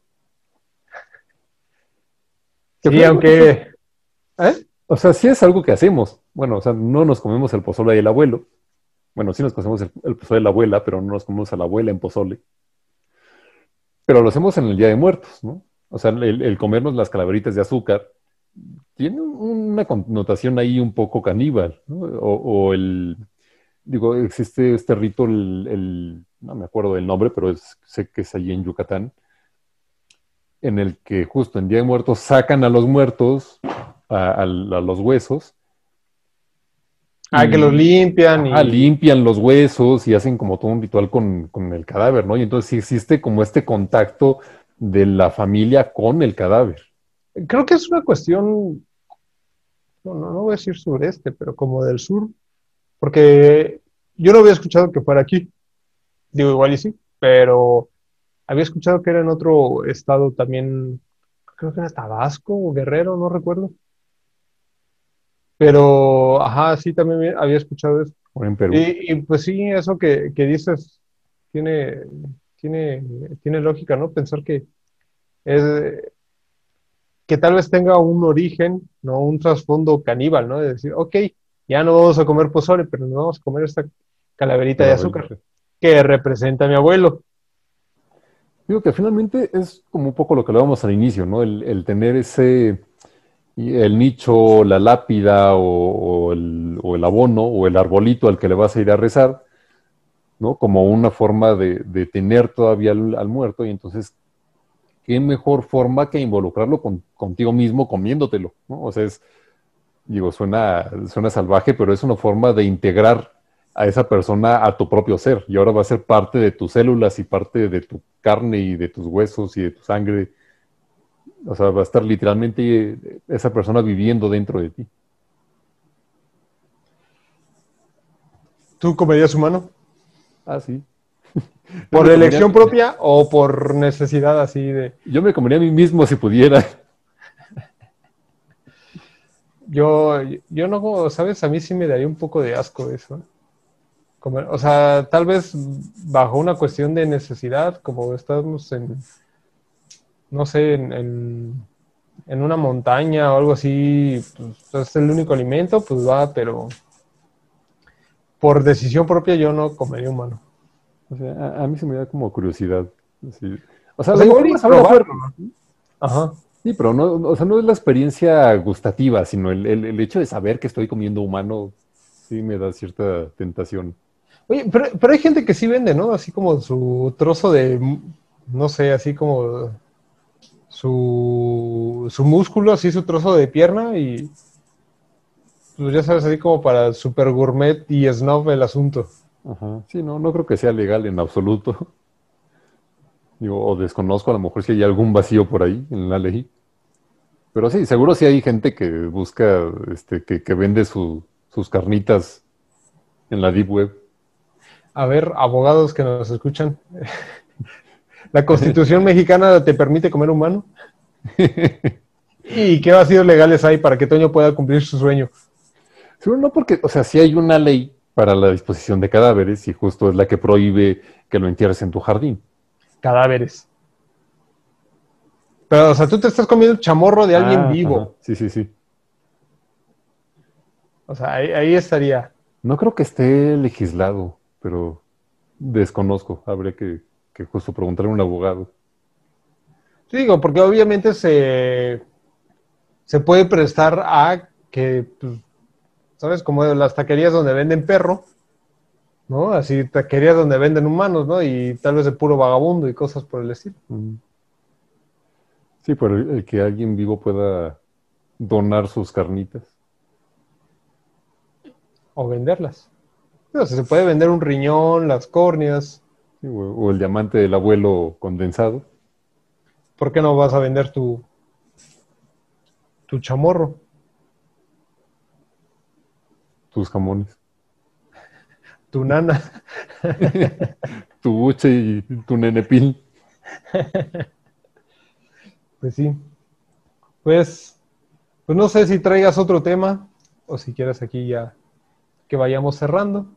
Sí, aunque... ¿Eh? o sea, sí es algo que hacemos. Bueno, o sea, no nos comemos el pozole del abuelo. Bueno, sí nos comemos el, el pozole de la abuela, pero no nos comemos a la abuela en pozole. Pero lo hacemos en el Día de Muertos, ¿no? O sea, el, comernos las calaveritas de azúcar tiene un- una connotación ahí un poco caníbal, ¿no? O, el, digo, existe este rito, no me acuerdo del nombre, pero sé que es allí en Yucatán, en el que justo en Día de Muertos sacan a los muertos, a los huesos, Ah, que los limpian y... Ah, limpian los huesos y hacen como todo un ritual con, con el cadáver, ¿no? Y entonces sí existe como este contacto de la familia con el cadáver. Creo que es una cuestión, no, no, no voy a decir sureste, pero como del sur, porque yo no había escuchado que fuera aquí, digo igual y sí, pero había escuchado que era en otro estado también, creo que era Tabasco o Guerrero, no recuerdo. Pero, ajá, sí, también había- escuchado eso. En Perú. Y, y, pues sí, eso que, que dices tiene, tiene, tiene lógica, ¿no? Pensar que es, que tal vez tenga un origen, ¿no? Un trasfondo caníbal, ¿no? De decir, ok, ya no vamos a comer pozole, pero nos vamos a comer esta calaverita de azúcar que representa a mi abuelo. Digo que finalmente es como un poco lo que hablábamos al inicio, ¿no? El, el tener ese, el nicho, la lápida o, o el, o el abono o el arbolito al que le vas a ir a rezar, ¿no? Como una forma de, de tener todavía al, al muerto y entonces, ¿qué mejor forma que involucrarlo con- contigo mismo comiéndotelo, ¿no? O sea, es, digo, suena, suena salvaje, pero es una forma de integrar a esa persona a tu propio ser y ahora va a ser parte de tus células y parte de tu carne y de tus huesos y de tu sangre. O sea, va a estar literalmente esa persona viviendo dentro de ti. ¿Tú comerías humano? Ah, sí. ¿Por elección comería- propia o por necesidad así de... Yo me comería a mí mismo si pudiera. Yo, yo no, ¿sabes? A mí sí me daría un poco de asco eso. ¿eh? Comer- o sea, tal vez bajo una cuestión de necesidad, como estamos en, no sé, en, en, en una montaña o algo así, pues es el único alimento, pues va, pero por decisión propia yo no comería humano. O sea, a, a mí se me da como curiosidad. así. O sea, O sea, lo igual probarlo, fuerte. Ajá. Sí, pero no, o sea, no es la experiencia gustativa, sino el, el- el hecho de saber que estoy comiendo humano, sí me da cierta tentación. Oye, pero, pero hay gente que sí vende, ¿no? Así como su trozo de, no sé, así como su, su músculo, así su trozo de pierna y pues ya sabes, así como para super gourmet y snob el asunto. Ajá. Sí, no, no creo que sea legal en absoluto. Digo, o desconozco a lo mejor si hay algún vacío por ahí en la ley. Pero sí, seguro sí hay gente que busca, este, que, que vende su- sus carnitas en la deep web. A ver, abogados que nos escuchan, ¿la constitución mexicana te permite comer humano? ¿Y qué vacíos legales hay para que Toño pueda cumplir su sueño? Seguro no porque, o sea, sí hay una ley para la disposición de cadáveres y justo es la que prohíbe que lo entierres en tu jardín. Cadáveres. Pero, o sea, tú te estás comiendo el chamorro de alguien Ah, vivo. ajá. Sí, sí, sí. O sea, ahí, ahí estaría. No creo que esté legislado, pero desconozco. Habría que, que justo preguntarle a un abogado. Sí, digo, porque obviamente se, se puede prestar a que, pues, ¿sabes? Como las taquerías donde venden perro, ¿no? Así taquerías donde venden humanos, ¿no? Y tal vez de puro vagabundo y cosas por el estilo. Sí, pero el, el que alguien vivo pueda donar sus carnitas. O venderlas. O sea, se puede vender un riñón, las córneas. Sí, o, o el diamante del abuelo condensado. ¿Por qué no vas a vender tu, tu chamorro? tus jamones, Tu nana. tu buche y tu nenepil. Pues sí. Pues, pues no sé si traigas otro tema o si quieres aquí ya que vayamos cerrando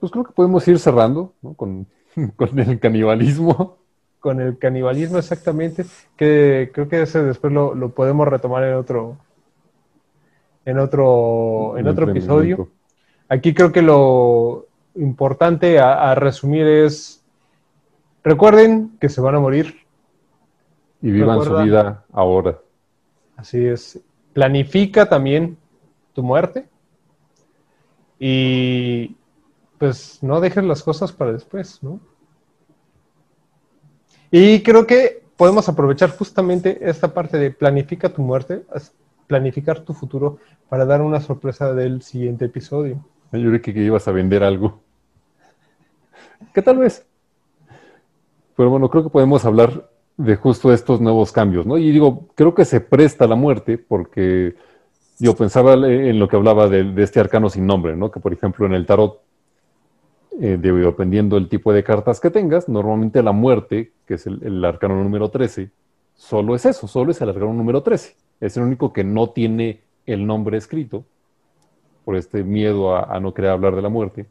Pues creo que podemos ir cerrando ¿no? con, con el canibalismo. con el canibalismo exactamente, que creo que ese después lo, lo podemos retomar en otro en otro en otro episodio. Aquí creo que lo importante a, a resumir es recuerden que se van a morir, Y vivan Recuerda- su vida ahora. Así es. Planifica también tu muerte. Y pues no dejes las cosas para después, ¿no? Y creo que podemos aprovechar justamente esta parte de planifica tu muerte, planificar tu futuro para dar una sorpresa del siguiente episodio. Yo creí que ibas a vender algo. ¿Qué tal vez? Pero bueno, creo que podemos hablar de justo estos nuevos cambios, ¿no? Y digo, creo que se presta la muerte porque yo pensaba en lo que hablaba de, de este arcano sin nombre, ¿no? Que por ejemplo en el tarot, eh, de- dependiendo del tipo de cartas que tengas, normalmente la muerte, que es el, arcano número 13, solo es eso, solo es el arcano número 13. Es el único que no tiene el nombre escrito por este miedo a, no querer hablar de la muerte.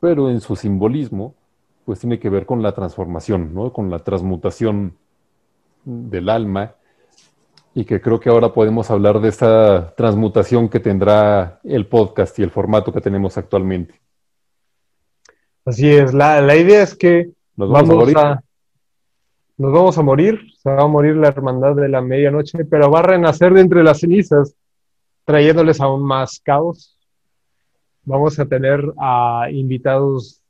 Pero en su simbolismo, pues tiene que ver con la transformación, ¿no? Con la transmutación del alma. Y que creo que ahora podemos hablar de esa transmutación que tendrá el podcast y el formato que tenemos actualmente. Así es, la, la idea es que Nos vamos, vamos a morir. a- nos vamos a morir, se va a morir la hermandad de la medianoche, pero va a renacer de entre las cenizas, trayéndoles aún más caos. Vamos a tener a invitados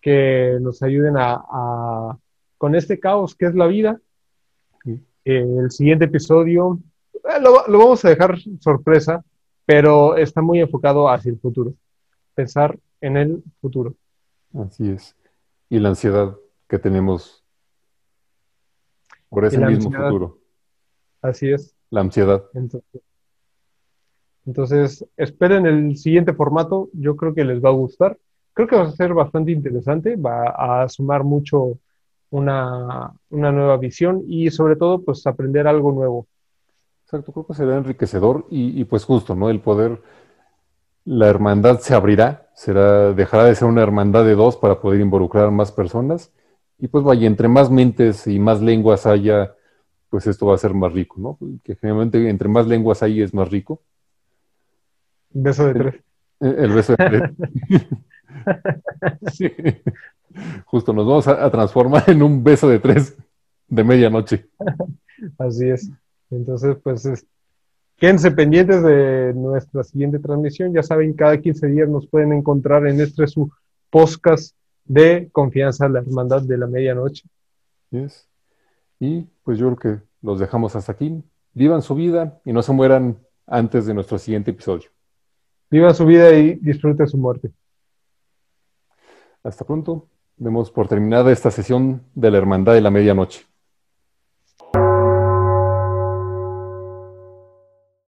que nos ayuden a, a- con este caos que es la vida. El siguiente episodio eh, lo, lo vamos a dejar sorpresa, pero está muy enfocado hacia el futuro. Pensar en el futuro. Así es. Y la ansiedad que tenemos por ese mismo ansiedad. futuro. Así es. La ansiedad. Entonces, entonces, esperen el siguiente formato, yo creo que les va a gustar. Creo que va a ser bastante interesante, va a sumar mucho una, una nueva visión y sobre todo, pues aprender algo nuevo. Exacto, creo que será enriquecedor y, y, pues justo, ¿no? El poder, la hermandad se abrirá, será, dejará de ser una hermandad de dos para poder involucrar más personas y pues vaya, entre más mentes y más lenguas haya, pues esto va a ser más rico, ¿no? Que generalmente entre más lenguas hay es más rico. Beso de tres. El, el beso de tres. Sí. Justo, nos vamos a, a transformar en un beso de tres de medianoche. Así es. Entonces, pues es- quédense pendientes de nuestra siguiente transmisión. Ya saben, cada 15 días nos pueden encontrar en este su podcast de Confianza, la Hermandad de la Medianoche. Yes. Y pues yo creo que los dejamos hasta aquí. Vivan su vida y no se mueran antes de nuestro siguiente episodio. Viva su vida y disfrute su muerte. Hasta pronto. Demos por terminada esta sesión de la Hermandad de la Medianoche.